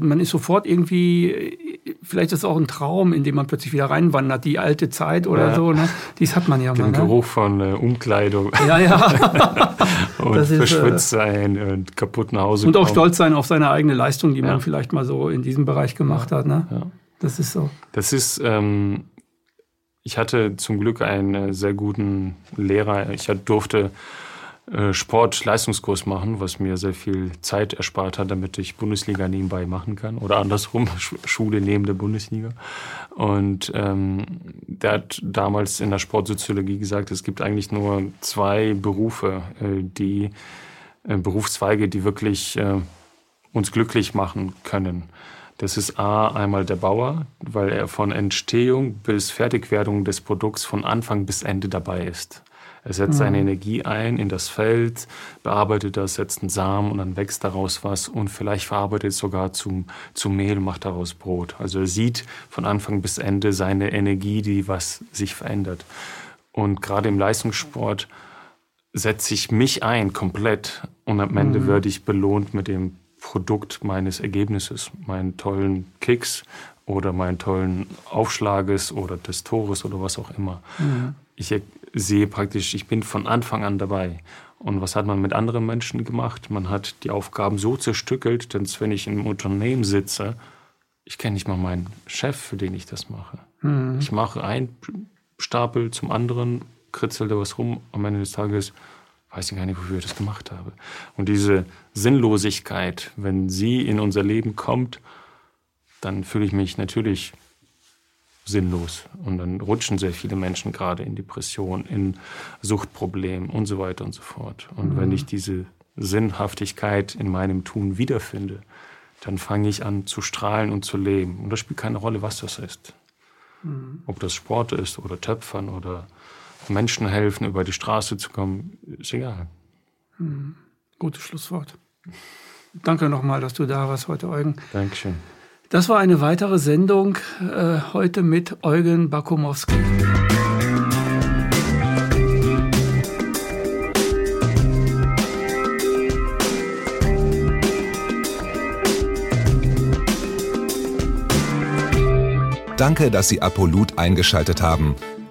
Man ist sofort irgendwie, äh, vielleicht ist es auch ein Traum, in dem man plötzlich wieder reinwandert, die alte Zeit oder ja. so. Ne? Dies hat man ja Den mal. Den ne? Geruch von Umkleidung. Ja, ja. und das verschwitzt sein und kaputt nach Hause Und kommen. auch stolz sein auf seine eigene Leistung, die man vielleicht mal so in diesem Bereich gemacht hat. Ne? Das ist so. Das ist, ähm, ich hatte zum Glück einen sehr guten Lehrer. Ich durfte äh, Sport-Leistungskurs machen, was mir sehr viel Zeit erspart hat, damit ich Bundesliga nebenbei machen kann. Oder andersrum, Schule neben der Bundesliga. Und ähm, der hat damals in der Sportsoziologie gesagt, es gibt eigentlich nur zwei Berufe, äh, die äh, Berufszweige, die wirklich äh, uns glücklich machen können. Das ist A, einmal der Bauer, weil er von Entstehung bis Fertigwerdung des Produkts von Anfang bis Ende dabei ist. Er setzt mhm. seine Energie ein in das Feld, bearbeitet das, setzt einen Samen und dann wächst daraus was und vielleicht verarbeitet es sogar zum, zum Mehl und macht daraus Brot. Also er sieht von Anfang bis Ende seine Energie, die was sich verändert. Und gerade im Leistungssport setze ich mich ein komplett und am Ende mhm. werde ich belohnt mit dem Produkt meines Ergebnisses, meinen tollen Kicks oder meinen tollen Aufschlages oder des Tores oder was auch immer. Mhm. Ich sehe praktisch, ich bin von Anfang an dabei. Und was hat man mit anderen Menschen gemacht? Man hat die Aufgaben so zerstückelt, dass wenn ich im Unternehmen sitze, ich kenne nicht mal meinen Chef, für den ich das mache. Mhm. Ich mache einen Stapel zum anderen kritzelt da was rum. Am Ende des Tages weiß ich gar nicht, wofür ich das gemacht habe. Und diese Sinnlosigkeit, wenn sie in unser Leben kommt, dann fühle ich mich natürlich sinnlos. Und dann rutschen sehr viele Menschen gerade in Depression, in Suchtprobleme und so weiter und so fort. Und mhm. wenn ich diese Sinnhaftigkeit in meinem Tun wiederfinde, dann fange ich an zu strahlen und zu leben. Und das spielt keine Rolle, was das ist. Mhm. Ob das Sport ist oder Töpfern oder Menschen helfen, über die Straße zu kommen, ist egal. Mhm. Gutes Schlusswort. Danke nochmal, dass du da warst heute, Eugen. Dankeschön. Das war eine weitere Sendung äh, heute mit Eugen Bakumowski. Danke, dass Sie Apolut eingeschaltet haben.